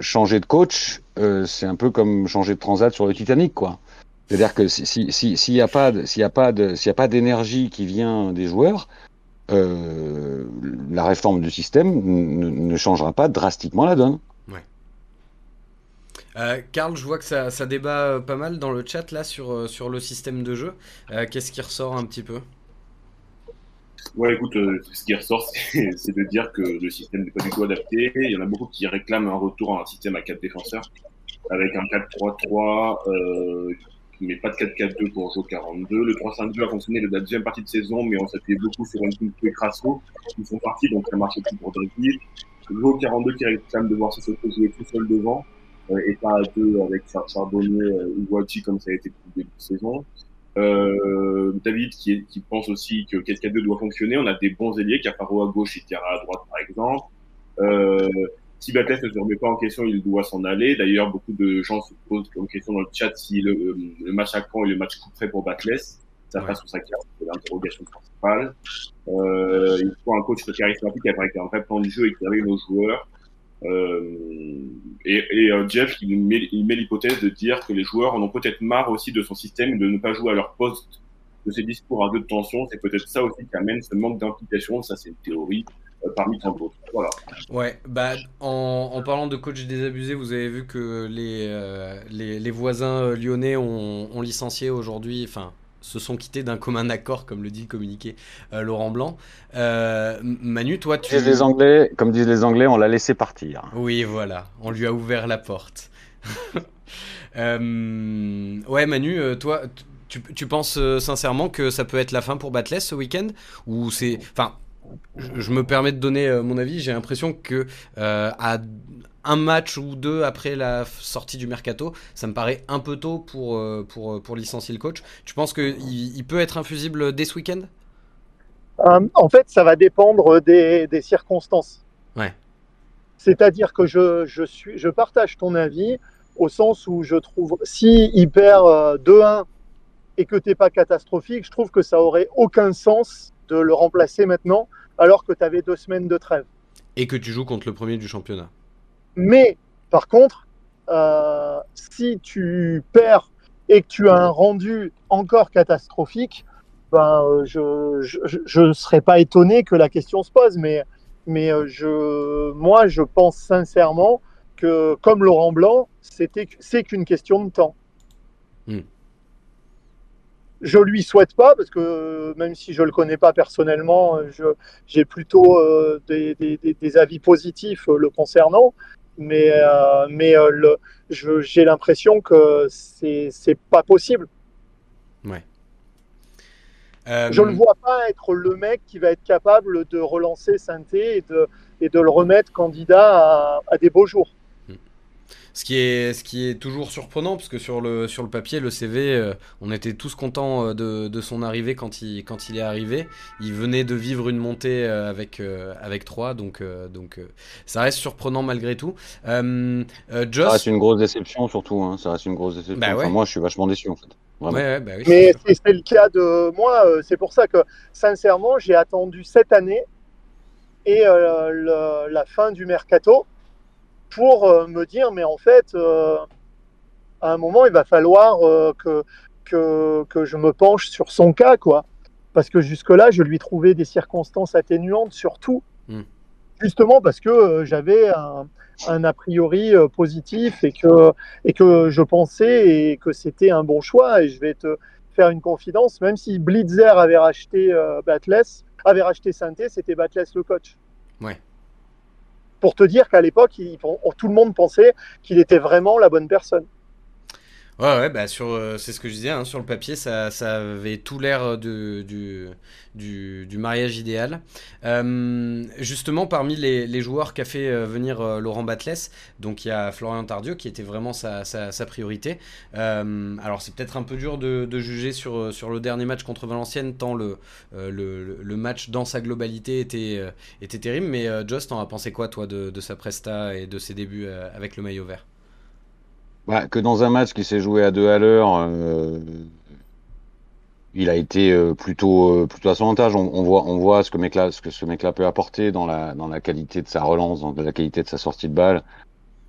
changer de coach, euh, c'est un peu comme changer de transat sur le Titanic, quoi. C'est-à-dire que s'il si, n'y a pas s'il y a pas s'il y a pas d'énergie qui vient des joueurs, euh, la réforme du système ne changera pas drastiquement la donne. Ouais. Euh, Karl, je vois que ça, ça, débat pas mal dans le chat là sur, sur le système de jeu. Qu'est-ce qui ressort un petit peu? Ouais, écoute, euh, ce qui ressort, c'est de dire que le système n'est pas du tout adapté. Il y en a beaucoup qui réclament un retour à un système à 4 défenseurs, avec un 4-3-3, euh, mais pas de 4-4-2 pour jouer 42. Le 3-5-2 a fonctionné la deuxième partie de saison, mais on s'appuyait beaucoup sur team de Crasso, qui sont partis, donc ça marche plus pour Draghi. Le joueur 42 qui réclame de voir se jouer tout seul devant, euh, et pas à deux avec Charbonnet euh, ou Wati comme ça a été depuis le début de saison. Euh, David qui, qui, pense aussi que 4-4-2 doit fonctionner. On a des bons ailiers, Caparo à gauche et Tiara à droite par exemple. Euh, si Batles ne se remet pas en question, il doit s'en aller. D'ailleurs, beaucoup de gens se posent comme question dans le chat si le, le match à Caen est le match couperait pour Batles. Ça passe sur sa carte, c'est l'interrogation principale. Euh, il faut un coach charismatique qui a un vrai plan de jeu et qui arrive nos joueurs. Euh, et, euh, Jeff, il met, l'hypothèse de dire que les joueurs en ont peut-être marre aussi de son système et de ne pas jouer à leur poste, de ces discours à deux de tension. C'est peut-être ça aussi qui amène ce manque d'implication. Ça, c'est une théorie euh, parmi tant d'autres. Voilà. Ouais, bah, en, parlant de coach désabusé, vous avez vu que les, les, les, voisins lyonnais ont, ont licencié aujourd'hui, enfin, se sont quittés d'un commun accord, comme le dit le communiqué euh, Laurent Blanc. Euh, Manu, toi, tu. Les Anglais, comme disent les Anglais, on l'a laissé partir. Oui, voilà, on lui a ouvert la porte. euh, ouais, Manu, toi, tu, tu penses sincèrement que ça peut être la fin pour Batless ce week-end? Ou c'est. Enfin, je, je, me permets de donner mon avis. J'ai l'impression que à un match ou deux après la sortie du mercato, ça me paraît un peu tôt pour, euh, pour, euh, pour licencier le coach. Tu penses qu'il il peut être infusible dès ce week-end? Euh, En fait, ça va dépendre des, des circonstances. Ouais. C'est-à-dire que je, je, suis, je partage ton avis au sens où je trouve, si il perd 2-1 et que tu n'es pas catastrophique, je trouve que ça aurait aucun sens de le remplacer maintenant alors que tu avais deux semaines de trêve. Et que tu joues contre le premier du championnat. Mais par contre, euh, si tu perds et que tu as un rendu encore catastrophique, ben, euh, je ne serais pas étonné que la question se pose. Mais, mais euh, je, moi, je pense sincèrement que, comme Laurent Blanc, c'est qu'une question de temps. Hmm. Je lui souhaite pas parce que même si je le connais pas personnellement, j'ai plutôt euh, des, des, des, avis positifs le concernant mais, euh, mais euh, j'ai l'impression que c'est pas possible. Ouais. Euh... Je ne vois pas être le mec qui va être capable de relancer Synthé et de, et de le remettre candidat à, à des beaux jours. Ce qui est, ce qui est toujours surprenant, parce que sur le, sur le papier, le CV, euh, on était tous contents euh, de, de, son arrivée quand il, quand il est arrivé. Il venait de vivre une montée euh, avec, avec 3, donc, donc ça reste surprenant malgré tout. Joss... Ça reste une grosse déception surtout, hein. ça reste une grosse déception. Bah moi, je suis vachement déçu en fait. Ouais, ouais, bah oui, Mais c'est le cas de moi, c'est pour ça que sincèrement, j'ai attendu cette année et le, la fin du mercato pour euh, me dire, mais en fait, euh, à un moment, il va falloir euh, que, que, que, je me penche sur son cas, quoi. Parce que jusque-là, je lui trouvais des circonstances atténuantes sur tout. Hmm. Justement parce que j'avais un, un, a priori positif et que, et que je pensais et que c'était un bon choix. Et je vais te faire une confidence, même si Blitzer avait racheté euh, avait racheté Synthé, c'était Batless le coach. Ouais pour te dire qu'à l'époque, tout le monde pensait qu'il était vraiment la bonne personne. Ouais, ouais, bah sur, euh, c'est ce que je disais, hein, sur le papier, ça, avait tout l'air du, mariage idéal. Euh, justement, parmi les, joueurs qu'a fait euh, venir Laurent Batles, donc il y a Florian Tardieu qui était vraiment sa, sa, priorité. alors c'est peut-être un peu dur de, juger sur, le dernier match contre Valenciennes, tant le, match dans sa globalité était, terrible. Mais Joss, t'en as pensé quoi, toi, de, de sa presta et de ses débuts avec le maillot vert? Bah, que dans un match qui s'est joué à deux à l'heure, euh, il a été euh, plutôt euh, plutôt à son avantage. On, voit on voit ce que mec-là ce ce mec-là peut apporter dans la dans la qualité de sa relance, dans la qualité de sa sortie de balle.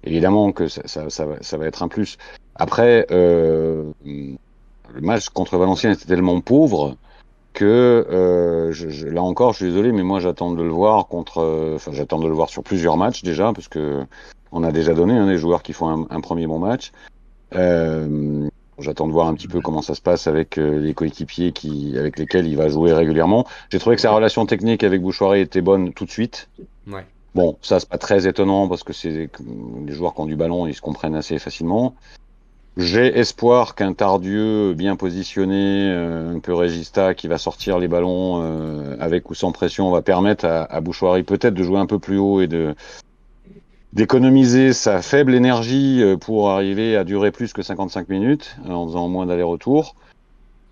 Évidemment que ça ça, ça, ça va être un plus. Après, le match contre Valenciennes était tellement pauvre que je, là encore, je suis désolé, mais moi j'attends de le voir contre. Enfin, j'attends de le voir sur plusieurs matchs déjà, parce que on a déjà donné hein, des joueurs qui font un, premier bon match. Euh, J'attends de voir un petit peu comment ça se passe avec euh, les coéquipiers qui, avec lesquels il va jouer régulièrement. J'ai trouvé que sa relation technique avec Bouchoiré était bonne tout de suite. Ouais. Bon, ça c'est pas très étonnant parce que c'est les joueurs qui ont du ballon, ils se comprennent assez facilement. J'ai espoir qu'un Tardieu bien positionné, euh, un peu régista, qui va sortir les ballons euh, avec ou sans pression, va permettre à, à Bouchoirie peut-être de jouer un peu plus haut et de d'économiser sa faible énergie euh, pour arriver à durer plus que 55 minutes euh, en faisant moins d'aller-retour.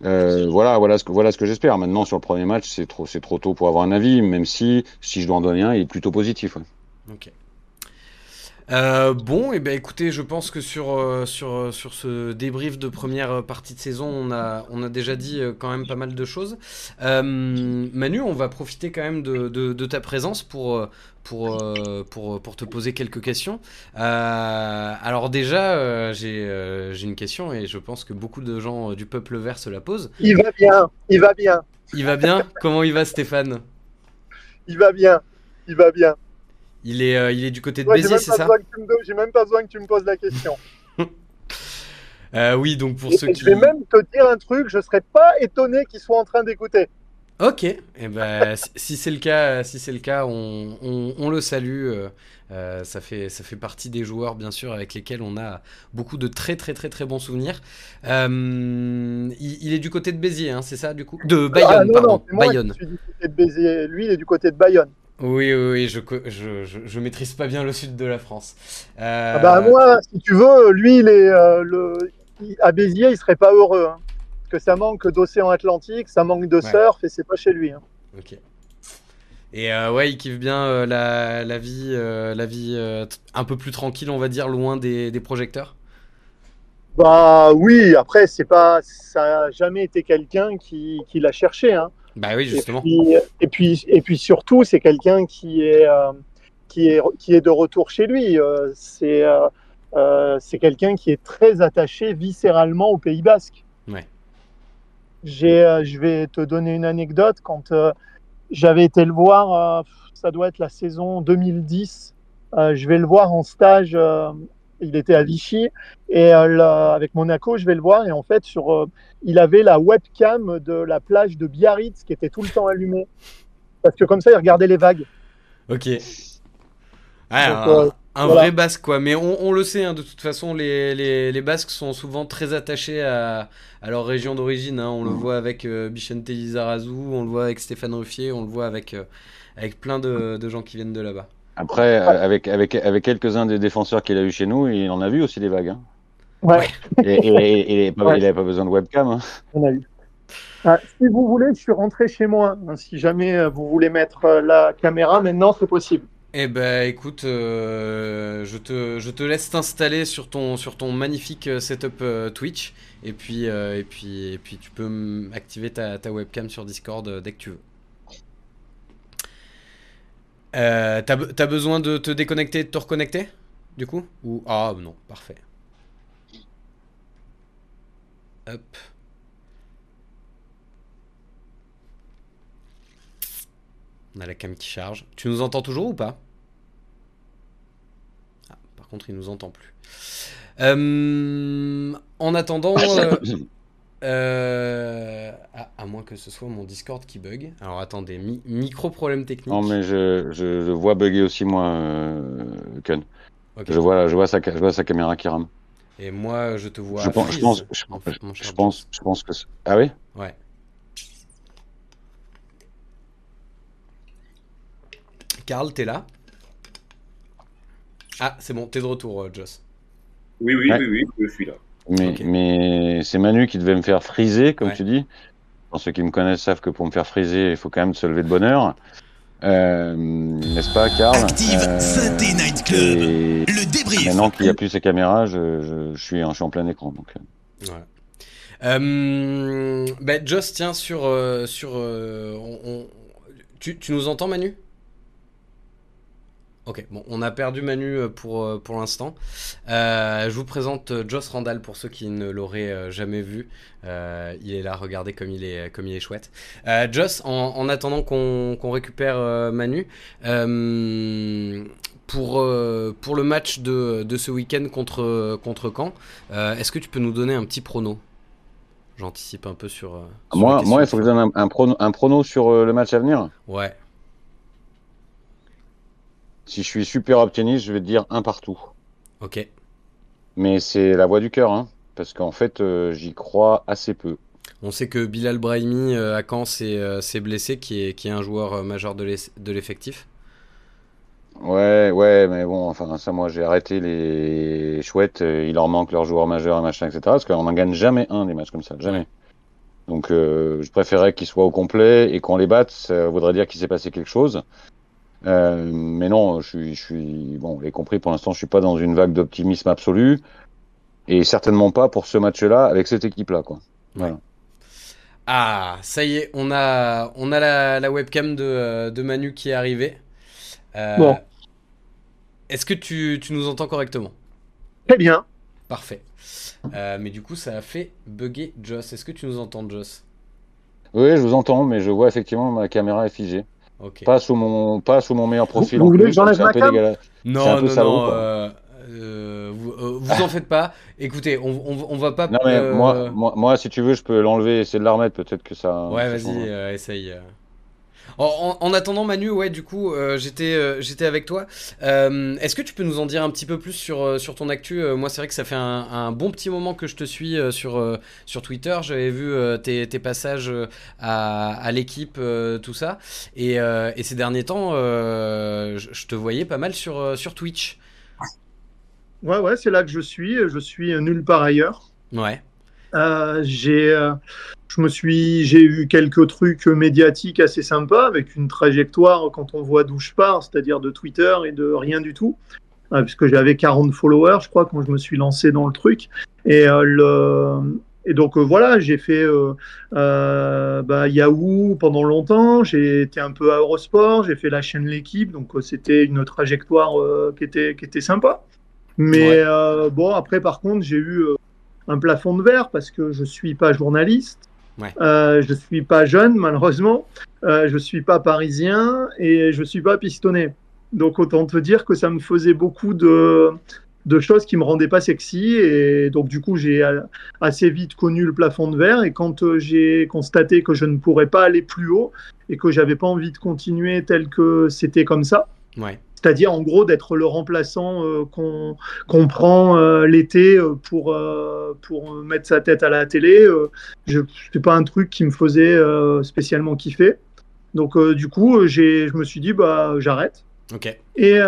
Euh, voilà, voilà ce que voilà ce que j'espère. Maintenant sur le premier match, c'est trop c'est trop tôt pour avoir un avis, même si si je dois en donner un, il est plutôt positif. Ok. Bon, et eh ben écoutez, je pense que sur, sur, sur ce débrief de première partie de saison, on a, on a déjà dit quand même pas mal de choses. Manu, on va profiter quand même de, de, ta présence pour, pour, pour, pour, te poser quelques questions. alors déjà, j'ai une question et je pense que beaucoup de gens du peuple vert se la posent. Il va bien, il va bien. Il va bien? Comment il va Stéphane? Il va bien, il va bien. Il est, euh, il est du côté de Béziers, c'est ça? J'ai même pas besoin que tu me poses la question. euh, oui, donc pour ceux qui. Je vais même te dire un truc, je serais pas étonné qu'il soit en train d'écouter. Ok, et eh ben, si c'est le cas, si c'est le cas, on, on, on le salue. Euh, euh, ça fait ça fait partie des joueurs bien sûr avec lesquels on a beaucoup de très très très très bons souvenirs. Euh, il, il, est du côté de Béziers, hein, c'est ça du coup? De Bayonne, ah, non, pardon. Non, moi Bayonne. Je suis du côté de Béziers. Lui, il est du côté de Bayonne. Oui, oui, oui, je, je, je, je, maîtrise pas bien le sud de la France. Euh... Ah bah moi, si tu veux, lui, il est euh, le... à Béziers, il serait pas heureux. Hein, que ça manque d'océan Atlantique, ça manque de surf et c'est pas chez lui. Hein. Ok. Et euh, ouais, il kiffe bien euh, la, la, vie, euh, la vie euh, un peu plus tranquille, on va dire, loin des, des projecteurs. Bah oui, après, c'est pas, ça a jamais été quelqu'un qui, qui l'a cherché. Hein. Bah oui, justement. Et puis, et puis, surtout, c'est quelqu'un qui est, qui, est, qui est de retour chez lui. C'est c'est quelqu'un qui est très attaché viscéralement au Pays Basque. Ouais. J'ai, je vais te donner une anecdote. Quand j'avais été le voir, ça doit être la saison 2010, je vais le voir en stage il était à Vichy et euh, avec Monaco, je vais le voir et en fait sur, euh, il avait la webcam de la plage de Biarritz qui était tout le temps allumée parce que comme ça il regardait les vagues. Ok. Donc, un, un vrai basque quoi, mais on, on le sait hein, de toute façon les, les, les, basques sont souvent très attachés à, à leur région d'origine. Hein. On le voit avec euh, Bichente Lizarazu, on le voit avec Stéphane Ruffier, on le voit avec, avec plein de, de gens qui viennent de là-bas. Après, avec, avec, avec quelques-uns des défenseurs qu'il a eu chez nous, il en a vu aussi des vagues. Hein. Ouais. Et, et, il n'avait pas besoin de webcam. Hein. On a eu. Ah, si vous voulez, je suis rentré chez moi. Si jamais vous voulez mettre la caméra, maintenant c'est possible. Eh ben écoute, euh, je, te, laisse t'installer sur ton, magnifique euh, setup euh, Twitch et puis, et, puis, tu peux activer ta, webcam sur Discord dès que tu veux. T'as as besoin de te déconnecter et de te reconnecter Du coup? Ou... Ah non, parfait. Hop. On a la cam qui charge. Tu nous entends toujours ou pas? Par contre, il nous entend plus. Euh, en attendant, euh, euh, à, moins que ce soit mon Discord qui bug. Alors attendez, micro problème technique. Non, mais je, je, vois bugger aussi moi, Ken. Je, vois, je, vois sa, je vois sa caméra qui rame. Et moi, je te vois. Je pense, je pense, je, pense, je pense que. Ah oui? Ouais. Karl, t'es là? Ah, c'est bon, t'es de retour, euh, Joss. Oui, oui, oui, oui, je suis là. Mais, mais c'est Manu qui devait me faire friser, comme tu dis. Pour ceux qui me connaissent savent que pour me faire friser, il faut quand même se lever de bonne heure. Euh, n'est-ce pas, Karl? Active euh, Night Club, le débrief. Maintenant qu'il n'y a plus ces caméras, je, je, suis, je, suis, en plein écran. Donc. Ouais. Euh, bah, Joss, tiens, sur. sur on, tu, tu nous entends, Manu? Ok, bon, on a perdu Manu euh, pour, euh, pour l'instant. Euh, je vous présente Joss Randall pour ceux qui ne l'auraient jamais vu. il est là, regardez comme il est, comme il est chouette. Joss, en, attendant qu'on récupère Manu, pour, pour le match de, de ce week-end contre, contre Caen, est-ce que tu peux nous donner un petit prono? J'anticipe un peu sur. moi, moi, il faut que je donne un, un, prono, un prono sur le match à venir? Ouais. Si je suis super optimiste, je vais te dire un partout. Ok. Mais c'est la voix du cœur, hein, parce qu'en fait, euh, j'y crois assez peu. On sait que Bilal Brahimi euh, à Caen s'est euh, blessé, qui est, qui est un joueur majeur de l'effectif. Ouais, ouais, mais bon, enfin, ça, moi, j'ai arrêté les chouettes. il leur manque leur joueur majeur et machin, etc. Parce qu'on n'en gagne jamais un des matchs comme ça, jamais. Donc, je préférais qu'ils soient au complet et qu'on les batte. Ça voudrait dire qu'il s'est passé quelque chose. Euh, mais non, je suis, je suis, bon, vous l'avez compris, pour l'instant, je suis pas dans une vague d'optimisme absolu, et certainement pas pour ce match-là avec cette équipe-là, quoi. Voilà. Ah, ça y est, on a, on a la, la webcam de, de, Manu qui est arrivée. Euh, bon. Est-ce que tu, tu, nous entends correctement? Très bien. Parfait. Euh, mais du coup, ça a fait bugger Joss. Est-ce que tu nous entends, Joss? Oui, je vous entends, mais je vois effectivement ma caméra est figée. Pas sous mon, pas sous mon meilleur profil. Vous, voulez que j'enlève ma cam Non, non, non. Euh, euh, vous, euh, vous en faites pas. Écoutez, on, on, on va pas. Non mais moi, moi, moi, si tu veux, je peux l'enlever, essayer de la remettre. Peut-être que ça. Ouais, vas-y, essaye. En, attendant, Manu, ouais, du coup, euh, j'étais, euh, j'étais avec toi. Euh, est-ce que tu peux nous en dire un petit peu plus sur, sur ton actu? Moi, c'est vrai que ça fait un, bon petit moment que je te suis sur, sur Twitter. J'avais vu tes, tes, passages à, à l'équipe, tout ça. Et, et, ces derniers temps, je, te voyais pas mal sur, sur Twitch. Ouais, ouais, c'est là que je suis. Je suis nulle part ailleurs. Ouais. J'ai je me suis, j'ai eu quelques trucs médiatiques assez sympas avec une trajectoire quand on voit d'où je pars, c'est-à-dire de Twitter et de rien du tout, euh, puisque j'avais 40 followers, je crois, quand je me suis lancé dans le truc. Et, euh, le, et donc euh, voilà, j'ai fait bah, Yahoo pendant longtemps, j'ai été un peu à Eurosport, j'ai fait la chaîne L'équipe, donc c'était une trajectoire qui, était, qui était sympa. Mais bon, après par contre, j'ai eu un plafond de verre parce que je suis pas journaliste. Euh, je ne suis pas jeune, malheureusement. Euh, je ne suis pas parisien et je ne suis pas pistonné. Donc, autant te dire que ça me faisait beaucoup de, de choses qui me rendaient pas sexy. Et donc, du coup, j'ai assez vite connu le plafond de verre. Et quand euh, j'ai constaté que je ne pourrais pas aller plus haut et que j'avais pas envie de continuer tel que c'était comme ça, ouais c'est-à-dire en gros d'être le remplaçant euh, qu'on prend euh, l'été euh, pour, pour mettre sa tête à la télé. je n'est pas un truc qui me faisait spécialement kiffer. Donc du coup, je me suis dit bah j'arrête. Ok. Et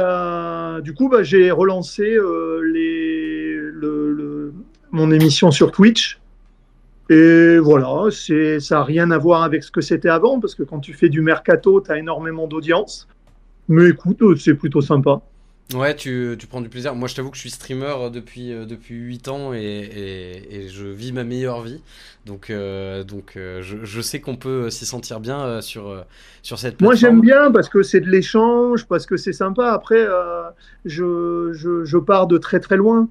du coup, bah, j'ai relancé les, le, mon émission sur Twitch. Et voilà, ça n'a rien à voir avec ce que c'était avant, parce que quand tu fais du mercato, tu as énormément d'audience. Mais écoute, c'est plutôt sympa. Ouais, tu, tu, prends du plaisir. Moi, je t'avoue que je suis streamer depuis, euh, depuis 8 ans et, et, et, je vis ma meilleure vie. Donc, euh, donc euh, je, je, sais qu'on peut s'y sentir bien sur, sur cette plateforme. Moi, j'aime bien parce que c'est de l'échange, parce que c'est sympa. Après, je, je, je, pars de très très loin.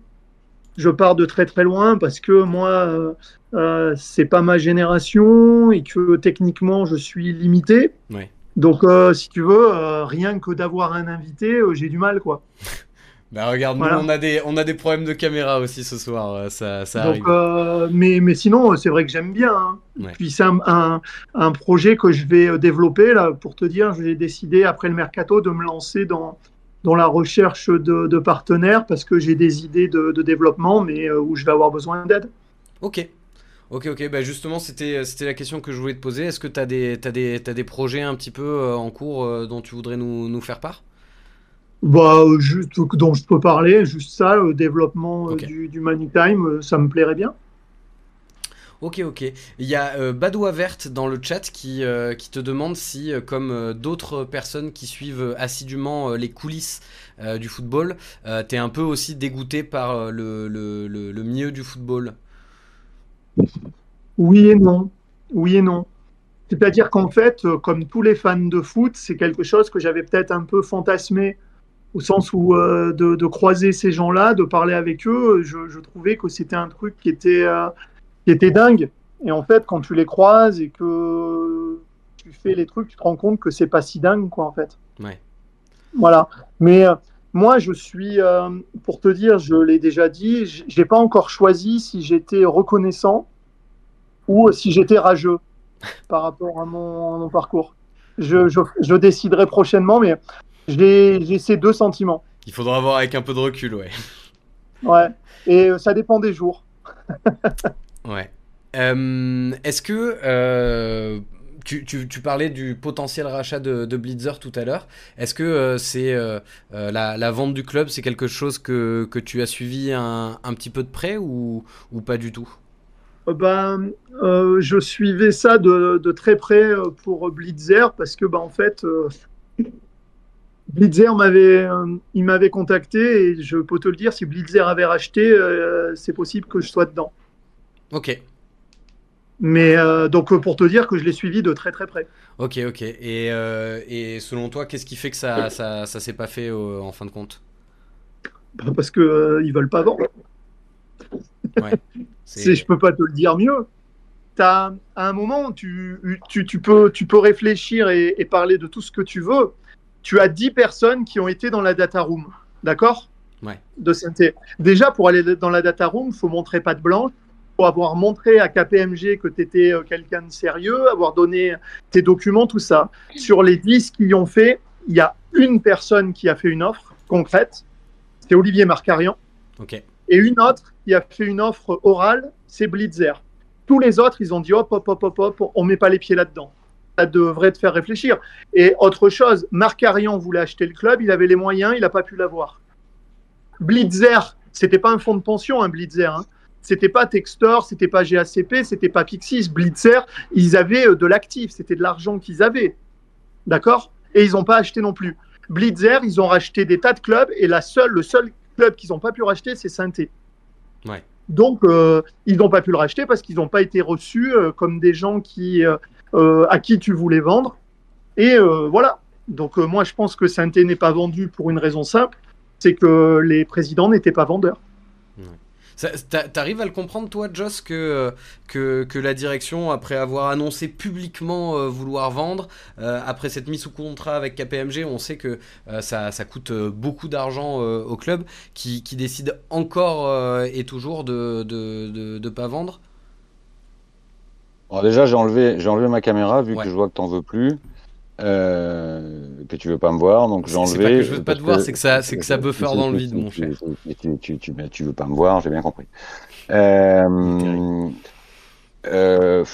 Je pars de très très loin parce que moi, c'est pas ma génération et que techniquement, je suis limité. Ouais. Donc, euh, si tu veux, euh, rien que d'avoir un invité, euh, j'ai du mal, quoi. bah regarde, nous, on a des on a des problèmes de caméra aussi ce soir, ça, ça Donc, mais mais sinon, c'est vrai que j'aime bien. Hein. Puis c'est un, un, projet que je vais développer là. Pour te dire, j'ai décidé après le mercato de me lancer dans dans la recherche de, de partenaires parce que j'ai des idées de, de développement, mais où je vais avoir besoin d'aide. Ok, Ok, ok, bah justement, c'était, c'était la question que je voulais te poser. Est-ce que tu as des, t'as des, t'as des projets un petit peu euh, en cours euh, dont tu voudrais nous, nous faire part? Bah, juste dont je peux parler, juste ça, le développement euh, du, du Money Time, ça me plairait bien. Ok, ok. Il y a Badoua Verte dans le chat qui, qui te demande si, comme d'autres personnes qui suivent assidûment les coulisses du football, tu es un peu aussi dégoûté par le, le, le, le milieu du football? Oui et non. Oui et non. C'est-à-dire qu'en fait, euh, comme tous les fans de foot, c'est quelque chose que j'avais peut-être un peu fantasmé, au sens où euh, de, croiser ces gens-là, de parler avec eux, je, trouvais que c'était un truc qui était, euh, qui était dingue. Et en fait, quand tu les croises et que tu fais les trucs, tu te rends compte que c'est pas si dingue, quoi, en fait. Ouais. Voilà. Mais moi, je suis, pour te dire, je l'ai déjà dit, je n'ai pas encore choisi si j'étais reconnaissant ou si j'étais rageux par rapport à mon, parcours. Je, je, déciderai prochainement, mais j'ai ces deux sentiments. Il faudra voir avec un peu de recul, ouais. Ouais, et ça dépend des jours. ouais. Euh, est-ce que euh, tu, tu, tu, parlais du potentiel rachat de, de Blitzer tout à l'heure. Est-ce que euh, c'est la, la, vente du club, c'est quelque chose que, que, tu as suivi un, un, petit peu de près ou, ou pas du tout? Euh, ben, euh, je suivais ça de, de, très près euh, pour Blitzer parce que ben, en fait, Blitzer m'avait, il m'avait contacté et je peux te le dire, si Blitzer avait racheté, c'est possible que je sois dedans. Ok. Mais donc pour te dire que je l'ai suivi de très très près. Ok, ok. Et, et selon toi, qu'est-ce qui fait que ça, ça, ça s'est pas fait en fin de compte? Ben, Parce que ils veulent pas vendre. Ouais. Je peux pas te le dire mieux. As, à un moment, tu, tu, tu, peux, tu peux réfléchir et, parler de tout ce que tu veux. Tu as 10 personnes qui ont été dans la data room, d'accord? Ouais. De synthé. Déjà, pour aller dans la data room, il faut montrer pas de blanche. Faut avoir montré à KPMG que tu étais euh, quelqu'un de sérieux, avoir donné tes documents, tout ça. Sur les 10 qui ont fait, il y a une personne qui a fait une offre concrète. C'est Olivier Marcarian. Ok. Et une autre qui a fait une offre orale, c'est Blitzer. Tous les autres, ils ont dit hop, hop, hop, hop, hop, on met pas les pieds là-dedans. Ça devrait te faire réfléchir. Et autre chose, Marc Arian voulait acheter le club, il avait les moyens, il n'a pas pu l'avoir. Blitzer, c'était pas un fonds de pension, un Blitzer. Hein. C'était pas Textor, c'était pas GACP, c'était pas Pixis. Blitzer, ils avaient euh, de l'actif, c'était de l'argent qu'ils avaient. D'accord? Et ils n'ont pas acheté non plus. Blitzer, ils ont racheté des tas de clubs et la seule, le seul club qu'ils n'ont pas pu racheter, c'est saint Ouais. Donc, euh, ils n'ont pas pu le racheter parce qu'ils n'ont pas été reçus euh, comme des gens qui, euh, à qui tu voulais vendre. Et voilà. Donc, moi, je pense que saint n'est pas vendu pour une raison simple c'est que les présidents n'étaient pas vendeurs. T'arrives à le comprendre, toi, Joss, que, que, que, la direction, après avoir annoncé publiquement euh, vouloir vendre, euh, après cette mise sous contrat avec KPMG, on sait que euh, ça, ça, coûte beaucoup d'argent au club, qui, qui, décide encore et toujours de ne de, de, pas vendre? Alors déjà, j'ai enlevé, enlevé ma caméra, vu que je vois que t'en veux plus. Euh, que tu veux pas me voir, donc j'ai enlevé. C'est pas que je veux pas te voir, c'est que ça, c'est que ça buffer dans le vide, mon cher. Tu, tu, tu, tu, veux pas me voir, j'ai bien compris. Euh, euh,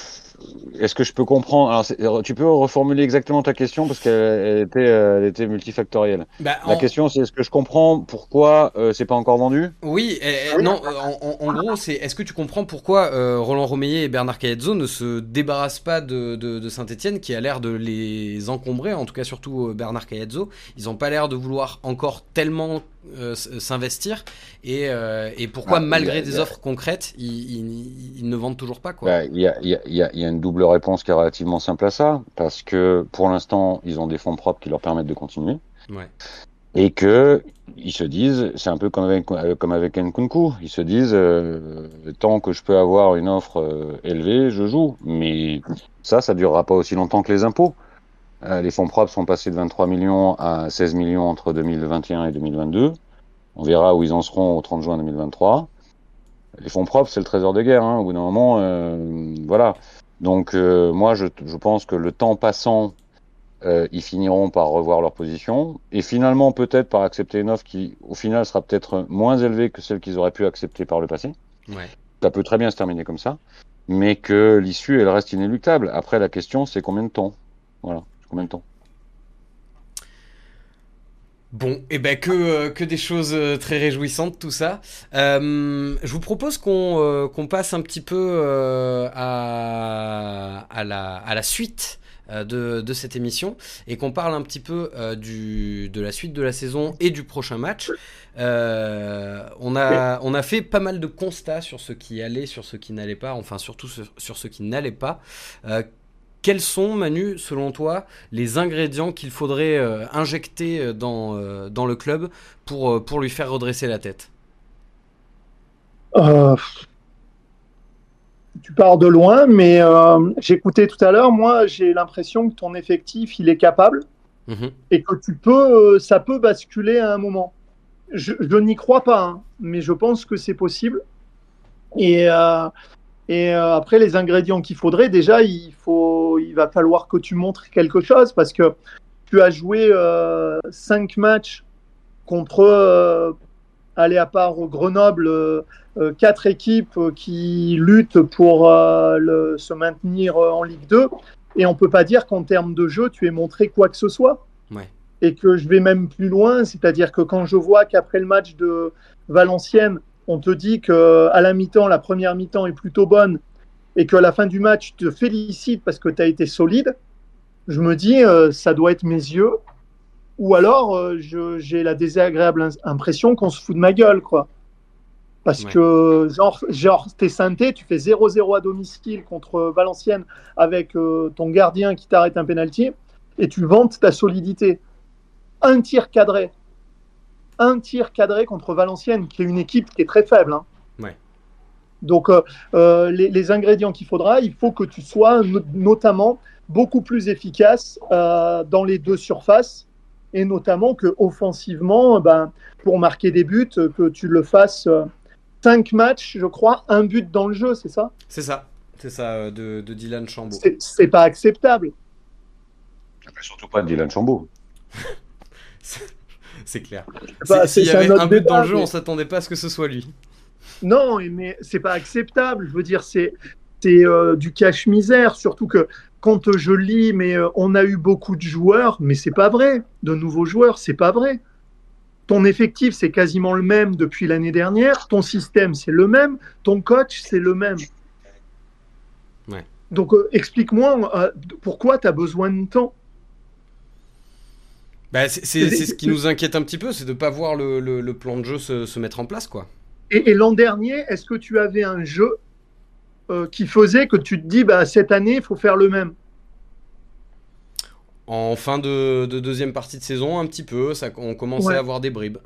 est-ce que je peux comprendre Alors, tu peux reformuler exactement ta question parce qu'elle était, elle était multifactorielle. Bah, La question, c'est est-ce que je comprends pourquoi euh, c'est pas encore vendu? Oui, non. En, gros, c'est est-ce que tu comprends pourquoi euh, Roland Romeyer et Bernard Cayetzo ne se débarrassent pas de, de, Saint-Etienne, qui a l'air de les encombrer, en tout cas surtout euh, Bernard Cayetzo. Ils n'ont pas l'air de vouloir encore tellement s'investir et, et, pourquoi ah, malgré des offres concrètes ils, ils, ne vendent toujours pas quoi Il y, a, y, y, a, une double réponse qui est relativement simple à ça, parce que pour l'instant, ils ont des fonds propres qui leur permettent de continuer. Et que ils se disent, c'est un peu comme avec, comme avec Nkunku, ils se disent, euh, tant que je peux avoir une offre euh, élevée, je joue. Mais ça, ça durera pas aussi longtemps que les impôts. Euh, les fonds propres sont passés de 23 millions à 16 millions entre 2021 et 2022. On verra où ils en seront au 30 juin 2023. Les fonds propres, c'est le trésor de guerre. Hein. Au bout d'un moment, voilà. Donc euh, moi, je, je, pense que le temps passant, euh, ils finiront par revoir leur position et finalement peut-être par accepter une offre qui, au final, sera peut-être moins élevée que celle qu'ils auraient pu accepter par le passé. Ouais. Ça peut très bien se terminer comme ça, mais que l'issue, elle reste inéluctable. Après, la question, c'est combien de temps? Voilà, combien de temps? Bon, et eh ben que, euh, que des choses euh, très réjouissantes tout ça. Euh, je vous propose qu'on qu'on passe un petit peu à, à, la, à la suite de, de, cette émission et qu'on parle un petit peu du, de la suite de la saison et du prochain match. on, a, on a fait pas mal de constats sur ce qui allait, sur ce qui n'allait pas, enfin surtout sur, sur ce qui n'allait pas. Quels sont, Manu, selon toi, les ingrédients qu'il faudrait euh, injecter euh, dans, euh, dans le club pour, pour lui faire redresser la tête? Tu pars de loin, mais j'écoutais tout à l'heure, moi j'ai l'impression que ton effectif, il est capable mhm. et que tu peux, ça peut basculer à un moment. Je, n'y crois pas, hein, mais je pense que c'est possible. Et, et euh, après, les ingrédients qu'il faudrait, déjà, il, faut, il va falloir que tu montres quelque chose parce que tu as joué euh, cinq matchs contre, euh, aller à part Grenoble, quatre équipes qui luttent pour se maintenir en Ligue 2. Et on peut pas dire qu'en termes de jeu, tu aies montré quoi que ce soit. Et que je vais même plus loin, c'est-à-dire que quand je vois qu'après le match de Valenciennes, on te dit que à la mi-temps, la première mi-temps est plutôt bonne et qu'à la fin du match, tu te félicites parce que tu as été solide, je me dis, euh, ça doit être mes yeux. Ou alors, euh, j'ai la désagréable impression qu'on se fout de ma gueule, quoi. Parce que, genre, genre t'es synthé, tu fais 0-0 à domicile contre Valenciennes avec euh, ton gardien qui t'arrête un penalty et tu vantes ta solidité. Un tir cadré, un tir cadré contre Valenciennes, qui est une équipe qui est très faible. Hein. Donc, euh, euh, les, ingrédients qu'il faudra, il faut que tu sois notamment beaucoup plus efficace euh, dans les deux surfaces et notamment que offensivement, ben, pour marquer des buts, que tu le fasses cinq matchs, je crois, un but dans le jeu, c'est ça? C'est ça, c'est ça de, Dylan Chambaud. C'est pas acceptable. Surtout pas de Dylan Chambaud. c'est clair. Bah, S'il y avait un but dans le jeu, on s'attendait pas à ce que ce soit lui. Non, mais c'est pas acceptable. Je veux dire, c'est euh, du cache-misère, surtout que quand je lis, mais euh, on a eu beaucoup de joueurs, mais c'est pas vrai. De nouveaux joueurs, c'est pas vrai. Ton effectif, c'est quasiment le même depuis l'année dernière. Ton système, c'est le même. Ton coach, c'est le même. Donc, euh, explique-moi pourquoi tu as besoin de temps? Bah, c'est ce qui nous inquiète un petit peu, c'est de ne pas voir le, plan de jeu se, mettre en place. quoi. Et, l'an dernier, est-ce que tu avais un jeu euh, qui faisait que tu te dis, bah, cette année, il faut faire le même? En fin de, deuxième partie de saison, un petit peu, ça, on commençait à avoir des bribes.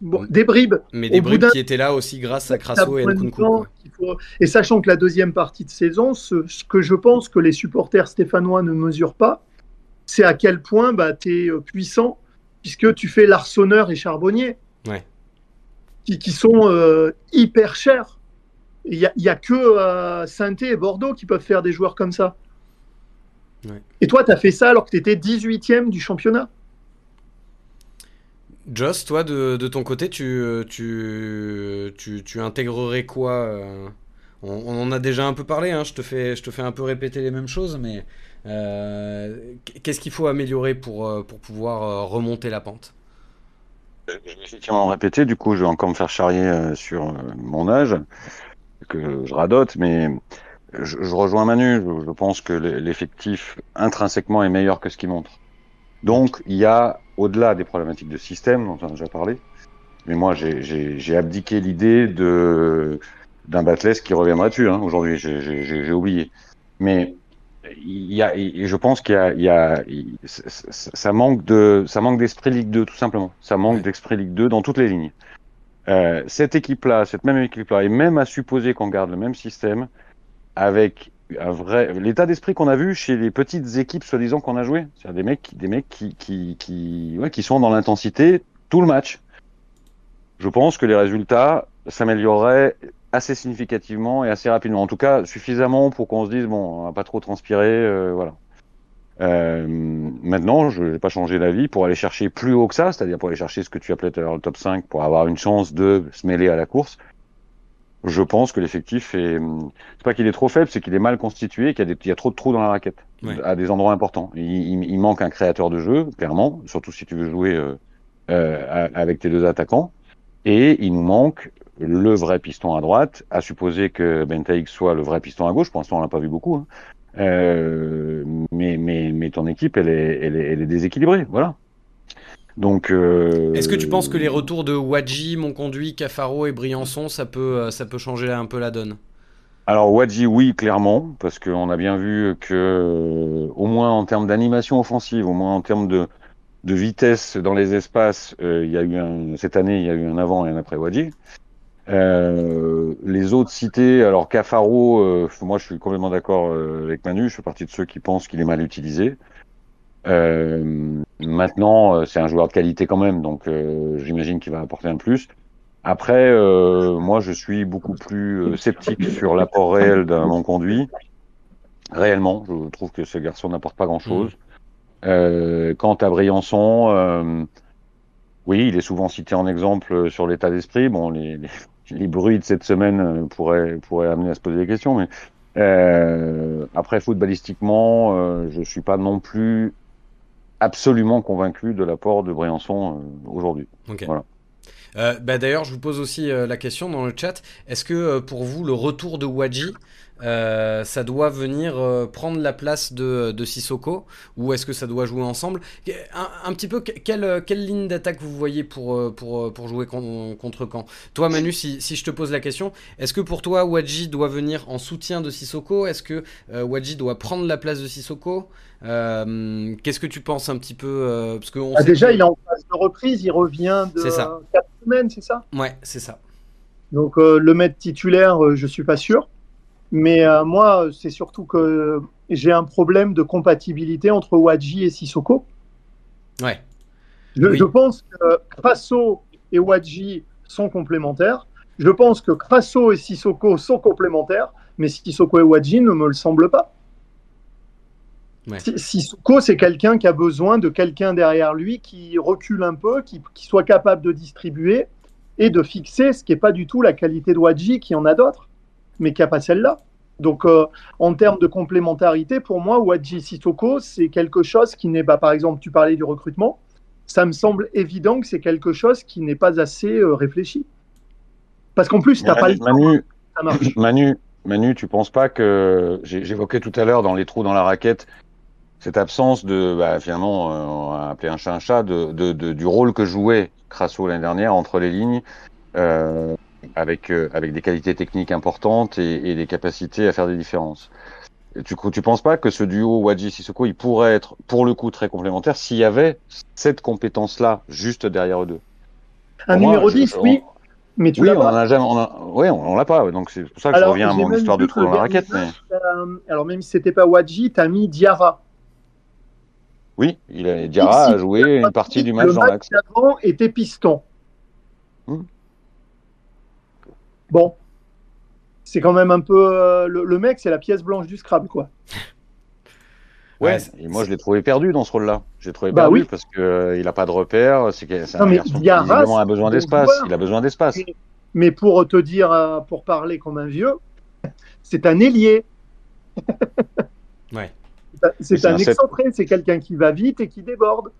Bon, des bribes. Mais des bribes qui étaient là aussi grâce à Crasso et Nkunku. Et sachant que la deuxième partie de saison, ce, que je pense que les supporters stéphanois ne mesurent pas, c'est à quel point bah, tu es euh, puissant, puisque tu fais l'arçonneur et charbonnier, qui, sont euh, hyper chers. Il n'y a, y a, que euh, saint et Bordeaux qui peuvent faire des joueurs comme ça. Et toi, tu as fait ça alors que tu étais 18e du championnat. Joss, toi, de, ton côté, tu, tu, tu, intégrerais quoi on, en a déjà un peu parlé, hein, je, te fais, je te fais un peu répéter les mêmes choses, mais euh, qu'est-ce qu'il faut améliorer pour, euh, pour pouvoir euh, remonter la pente? Effectivement répéter, du coup je vais encore me faire charrier sur mon âge, que je radote, mais je, rejoins Manu, je, pense que l'effectif intrinsèquement est meilleur que ce qu'il montre. Donc il y a, au-delà des problématiques de système dont on a déjà parlé, mais moi j'ai abdiqué l'idée d'un Batles qui reviendra dessus. Hein, Aujourd'hui, j'ai oublié. Mais il y a, et je pense qu'il y a, il y a ça manque de, ça manque d'esprit Ligue 2 tout simplement. Ça manque d'esprit Ligue 2 dans toutes les lignes. Euh, cette équipe-là, cette même équipe-là, et même à supposer qu'on garde le même système, avec un vrai l'état d'esprit qu'on a vu chez les petites équipes soi-disant qu'on a joué, c'est-à-dire des mecs, des mecs qui, qui, qui, ouais, qui sont dans l'intensité tout le match. Je pense que les résultats s'amélioreraient assez significativement et assez rapidement. En tout cas, suffisamment pour qu'on se dise bon, on va pas trop transpirer, euh, voilà. Euh, maintenant, je n'ai pas changé d'avis pour aller chercher plus haut que ça, c'est-à-dire pour aller chercher ce que tu appelais tout à l'heure le top 5 pour avoir une chance de se mêler à la course. Je pense que l'effectif est, c'est pas qu'il est trop faible, c'est qu'il est mal constitué, qu'il y, a y a trop de trous dans la raquette à des endroits importants. Il, il, manque un créateur de jeu, clairement, surtout si tu veux jouer euh, euh avec tes deux attaquants. Et il nous manque le vrai piston à droite, à supposer que Bentaïk soit le vrai piston à gauche. Pour l'instant, on l'a pas vu beaucoup. Hein. Euh, mais, mais, mais ton équipe, elle est, elle est, elle est déséquilibrée. Voilà. Donc. Euh... Est-ce que tu penses que les retours de Wadji, Monconduit, Cafaro et Briançon, ça peut, euh, ça peut changer un peu la donne? Alors Wadji, oui, clairement, parce qu'on a bien vu que, au moins en termes d'animation offensive, au moins en termes de, de vitesse dans les espaces, euh, il y a eu un, cette année, il y a eu un avant et un après Wadji. Euh, les autres cités, alors Cafaro, euh, moi je suis complètement d'accord euh, avec Manu, je fais partie de ceux qui pensent qu'il est mal utilisé. maintenant, c'est un joueur de qualité quand même, donc j'imagine qu'il va apporter un plus. Après, moi je suis beaucoup plus sceptique sur l'apport réel d'un non conduit. Réellement, je trouve que ce garçon n'apporte pas grand-chose. Mmh. quant à Briançon, oui, il est souvent cité en exemple sur l'état d'esprit. Bon, les, les bruits de cette semaine euh, pourraient, pourraient amener à se poser des questions. Mais euh, après, footballistiquement, euh, je suis pas non plus absolument convaincu de l'apport de Briançon euh, aujourd'hui. Voilà. Euh, bah D'ailleurs, je vous pose aussi la question dans le chat. Est-ce que pour vous, le retour de Wadji, euh, ça doit venir euh, prendre la place de, de Sissoko ou est-ce que ça doit jouer ensemble? Un, petit peu, quelle, quelle ligne d'attaque vous voyez pour, euh, pour, pour jouer contre quand? Toi, Manu, si, si, je te pose la question, est-ce que pour toi, Wadji doit venir en soutien de Sissoko? Est-ce que Wadji doit prendre la place de Sissoko? Qu'est-ce que tu penses un petit peu parce que ah, Déjà, il est en phase de reprise, il revient de 4 c'est ça? Ouais, c'est ça. Donc le mettre titulaire, je suis pas sûr. Mais euh, moi, c'est surtout que j'ai un problème de compatibilité entre Wadji et Sissoko. Ouais. Je, pense que Crasso et Wadji sont complémentaires. Je pense que Crasso et Sissoko sont complémentaires, mais Sissoko et Wadji ne me le semblent pas. Ouais. Sissoko, c'est quelqu'un qui a besoin de quelqu'un derrière lui qui recule un peu, qui, qui, soit capable de distribuer et de fixer, ce qui n'est pas du tout la qualité de Wadji, qui en a d'autres mais qui n'a pas celle-là. Donc, euh, en termes de complémentarité, pour moi, Wadji Sissoko, c'est quelque chose qui n'est pas, par exemple, tu parlais du recrutement, ça me semble évident que c'est quelque chose qui n'est pas assez euh, réfléchi. Parce qu'en plus, tu n'as pas le Manu, temps, ça marche. Manu, Manu, tu penses pas que j'évoquais tout à l'heure dans les trous dans la raquette cette absence de, bah, finalement, euh, on va appeler un chat un chat, de, de, de, du rôle que jouait Crasso l'année dernière entre les lignes. Euh, avec, euh, avec des qualités techniques importantes et, et, des capacités à faire des différences. Tu, tu penses pas que ce duo Wadji Sissoko, il pourrait être pour le coup très complémentaire s'il y avait cette compétence-là juste derrière eux deux? Un numéro 10, oui. Mais tu oui, on en a jamais, on a, oui, on, l'a pas. Donc c'est pour ça que je reviens à mon histoire de trou dans la raquette. Mais... Euh, alors même si c'était pas Wadji, t'as mis Diarra. Oui, il a, Diarra a joué une partie du match dans l'axe. avant était piston. Hmm. Bon, c'est quand même un peu. Euh, le, mec, c'est la pièce blanche du Scrabble, quoi. Ouais, et moi je l'ai trouvé perdu dans ce rôle-là. J'ai trouvé bah perdu parce qu'il euh, il n'a pas de repère. C'est un garçon qui a besoin d'espace. Il a besoin d'espace. Mais, pour te dire, euh, pour parler comme un vieux, c'est un ailier. ouais. C'est un, excentré, c'est quelqu'un qui va vite et qui déborde.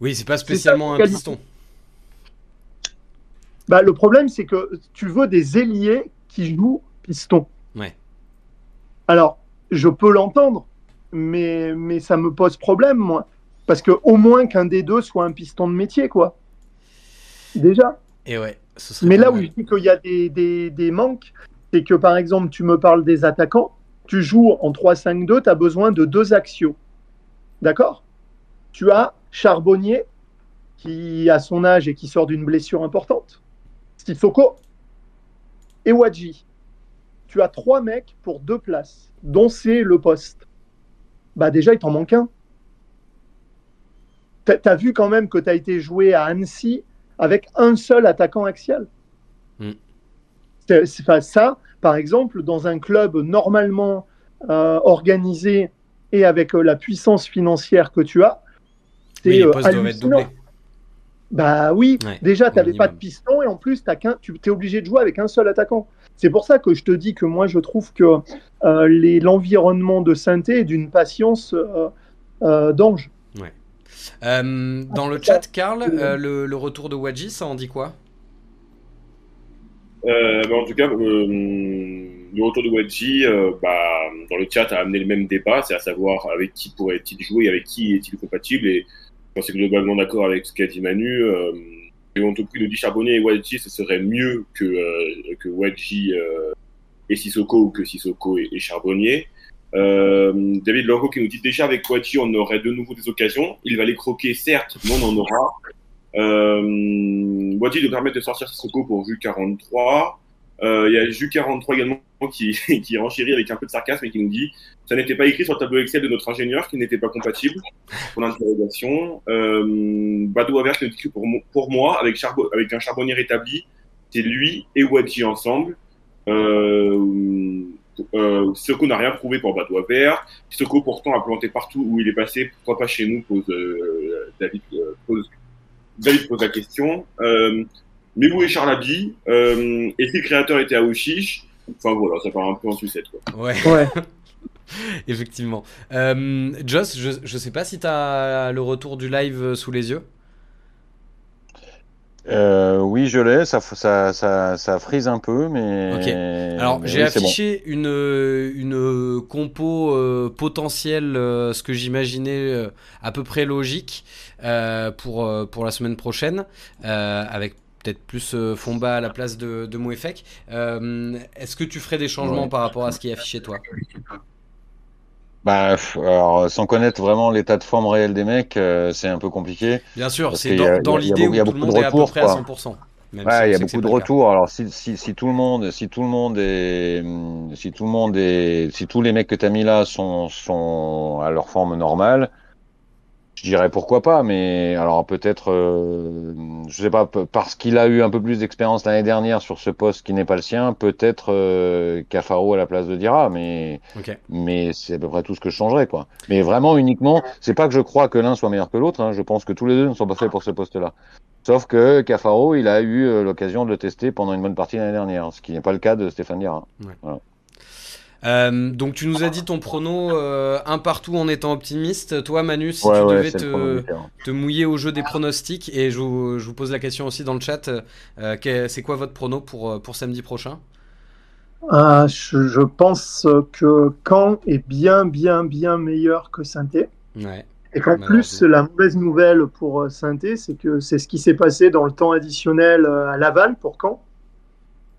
Oui, c'est pas spécialement un piston. Bah, le problème, c'est que tu veux des ailiers qui jouent piston. Ouais. Alors, je peux l'entendre, mais, mais ça me pose problème, moi. Parce que au moins qu'un des deux soit un piston de métier, quoi. Déjà. Et ouais. mais là où je dis qu'il y a des, des, des manques, c'est que par exemple, tu me parles des attaquants, tu joues en 3-5-2, tu as besoin de deux axios. D'accord? Tu as Charbonnier, qui a son âge et qui sort d'une blessure importante. Sissoko et Wadji. Tu as trois mecs pour deux places, dont c'est le poste. Bah déjà, il t'en manque un. Tu as vu quand même que tu as été joué à Annecy avec un seul attaquant axial? C'est, ça, par exemple, dans un club normalement euh, organisé et avec euh, la puissance financière que tu as, c'est oui, euh, Bah oui, déjà, tu n'avais pas de piston et en plus, as tu es obligé de jouer avec un seul attaquant. C'est pour ça que je te dis que moi, je trouve que l'environnement de synthé est d'une patience d'ange. dans le chat, Karl, le, le, retour de Wadji, ça en dit quoi? Euh, bah, en tout cas, euh, le retour de Wadji, euh, bah, dans le chat, a amené le même débat, c'est à savoir avec qui pourrait-il jouer, et avec qui est-il compatible. Et je suis globalement d'accord avec ce qu'a dit Manu. Euh, en tout cas, nous dit Charbonnier et Wadji, ce serait mieux que, euh, que Wadji et Sissoko ou que Sissoko et, Charbonnier. David Longo qui nous dit déjà avec Wadji, on aurait de nouveau des occasions. Il va les croquer, certes, mais on en aura. Euh, Boîtier de permettre de sortir Sissoko pour Jus 43. Euh, il y a Jus 43 également qui, qui renchérit avec un peu de sarcasme et qui nous dit ça n'était pas écrit sur le tableau Excel de notre ingénieur qui n'était pas compatible. Pour l'interrogation. Euh, Badou Aver qui nous dit que pour, moi, avec, un charbonnier rétabli, c'est lui et Wadji ensemble. Euh, euh, Sissoko n'a rien prouvé pour Badou Aver. Sissoko pourtant a planté partout où il est passé. Pourquoi pas chez nous pose euh, David euh, pose David pose la question. Euh, mais où est Charlaby euh, Et si le créateur était à Ouchiche Enfin voilà, ça part un peu en sucette. Quoi. Ouais. ouais. Effectivement. Euh, Joss, je, je sais pas si tu as le retour du live sous les yeux. Euh, oui, je l'ai. Ça, ça, ça, ça, frise un peu, mais. Ok. Alors, j'ai affiché une, une compo euh, potentielle, euh, ce que j'imaginais euh, à peu près logique pour, pour la semaine prochaine, avec peut-être plus Fomba à la place de, de Mouefek. Est-ce que tu ferais des changements par rapport à ce qui est affiché, toi? Bah, alors, sans connaître vraiment l'état de forme réel des mecs, euh, c'est un peu compliqué. Bien sûr, c'est dans, dans l'idée où tout le monde est à peu près à 100%. Même ouais, il y a beaucoup de retours. Alors si, si, si, tout le monde, si tout le monde est, si tout le monde est, si tous les mecs que tu as mis là sont, sont à leur forme normale, je dirais pourquoi pas, mais alors peut-être, euh, je sais pas, parce qu'il a eu un peu plus d'expérience l'année dernière sur ce poste qui n'est pas le sien, peut-être euh, Cafaro à la place de Dira, mais mais c'est à peu près tout ce que je changerais quoi. Mais vraiment uniquement, c'est pas que je crois que l'un soit meilleur que l'autre, hein, je pense que tous les deux ne sont pas faits pour ce poste-là. Sauf que Cafaro, il a eu euh, l'occasion de le tester pendant une bonne partie l'année dernière, ce qui n'est pas le cas de Stéphane Dira. Voilà. Euh, donc tu nous as dit ton prono euh, un partout en étant optimiste. Toi Manu, si tu devais te, mouiller au jeu des pronostics, et je vous, pose la question aussi dans le chat, euh, c'est quoi votre prono pour, pour samedi prochain? Je, pense que Caen est bien bien bien meilleur que saint Ouais. Et qu'en plus, la mauvaise nouvelle pour saint c'est que c'est ce qui s'est passé dans le temps additionnel à Laval pour Caen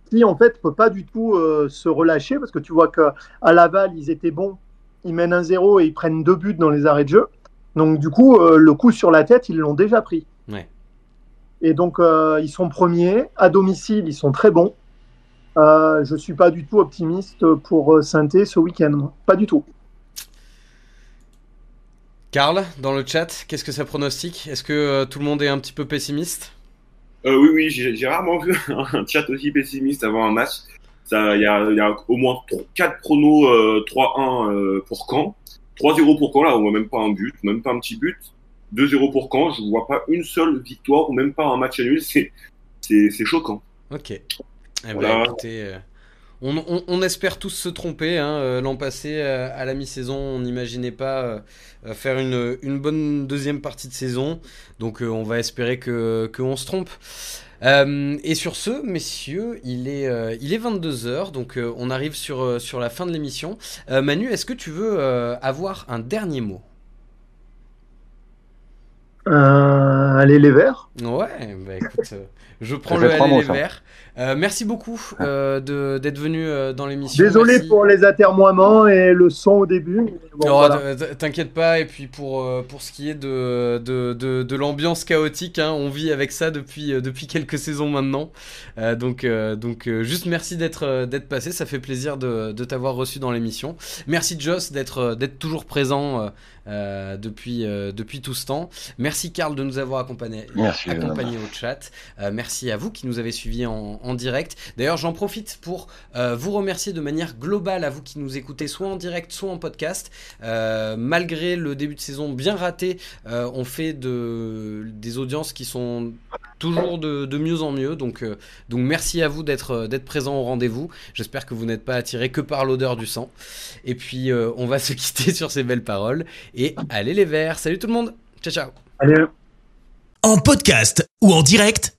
qui en fait peut pas du tout euh, se relâcher parce que tu vois qu'à Laval ils étaient bons, ils mènent un 0 et ils prennent deux buts dans les arrêts de jeu. Donc du coup euh, le coup sur la tête ils l'ont déjà pris. Ouais. Et donc euh, ils sont premiers à domicile, ils sont très bons. je suis pas du tout optimiste pour saint ce week-end, pas du tout. Karl, dans le chat, qu'est-ce que ça pronostique? Est-ce que tout le monde est un petit peu pessimiste? Euh, oui, oui, j'ai rarement vu un chat aussi pessimiste avant un match. Il y a, y a, au moins 4 pronos euh, 3-1 euh, pour Caen. 3-0 pour Caen, là, on voit même pas un but, même pas un petit but. 2-0 pour Caen, je vois pas une seule victoire ou même pas un match nul. C'est choquant. Ok. Eh ben, écoutez, euh, on, espère tous se tromper. Hein. L'an passé, à la mi-saison, on n'imaginait pas faire une, bonne deuxième partie de saison. Donc on va espérer que qu'on se trompe. et sur ce, messieurs, il est, il est 22h, donc on arrive sur, sur la fin de l'émission. Manu, est-ce que tu veux avoir un dernier mot? Allez les verts Ouais, bah écoute, je prends le les verts. Euh, merci beaucoup euh, d'être venu euh, dans l'émission. Désolé pour les atermoiements et le son au début. T'inquiète pas, et puis pour, pour ce qui est de, de, de, l'ambiance chaotique, hein, on vit avec ça depuis, depuis quelques saisons maintenant. donc, donc juste merci d'être passé, ça fait plaisir de, de t'avoir reçu dans l'émission. Merci Joss d'être toujours présent depuis, depuis tout ce temps. Merci Karl de nous avoir accompagnés accompagné au chat. merci à vous qui nous avez suivis en en direct. D'ailleurs, j'en profite pour euh, vous remercier de manière globale à vous qui nous écoutez soit en direct, soit en podcast. Euh, malgré le début de saison bien raté, euh, on fait de, des audiences qui sont toujours de, mieux en mieux. Donc, donc merci à vous d'être d'être présent au rendez-vous. J'espère que vous n'êtes pas attiré que par l'odeur du sang. Et puis, on va se quitter sur ces belles paroles. Et allez les verts. Salut tout le monde. Ciao, ciao. En podcast ou en direct,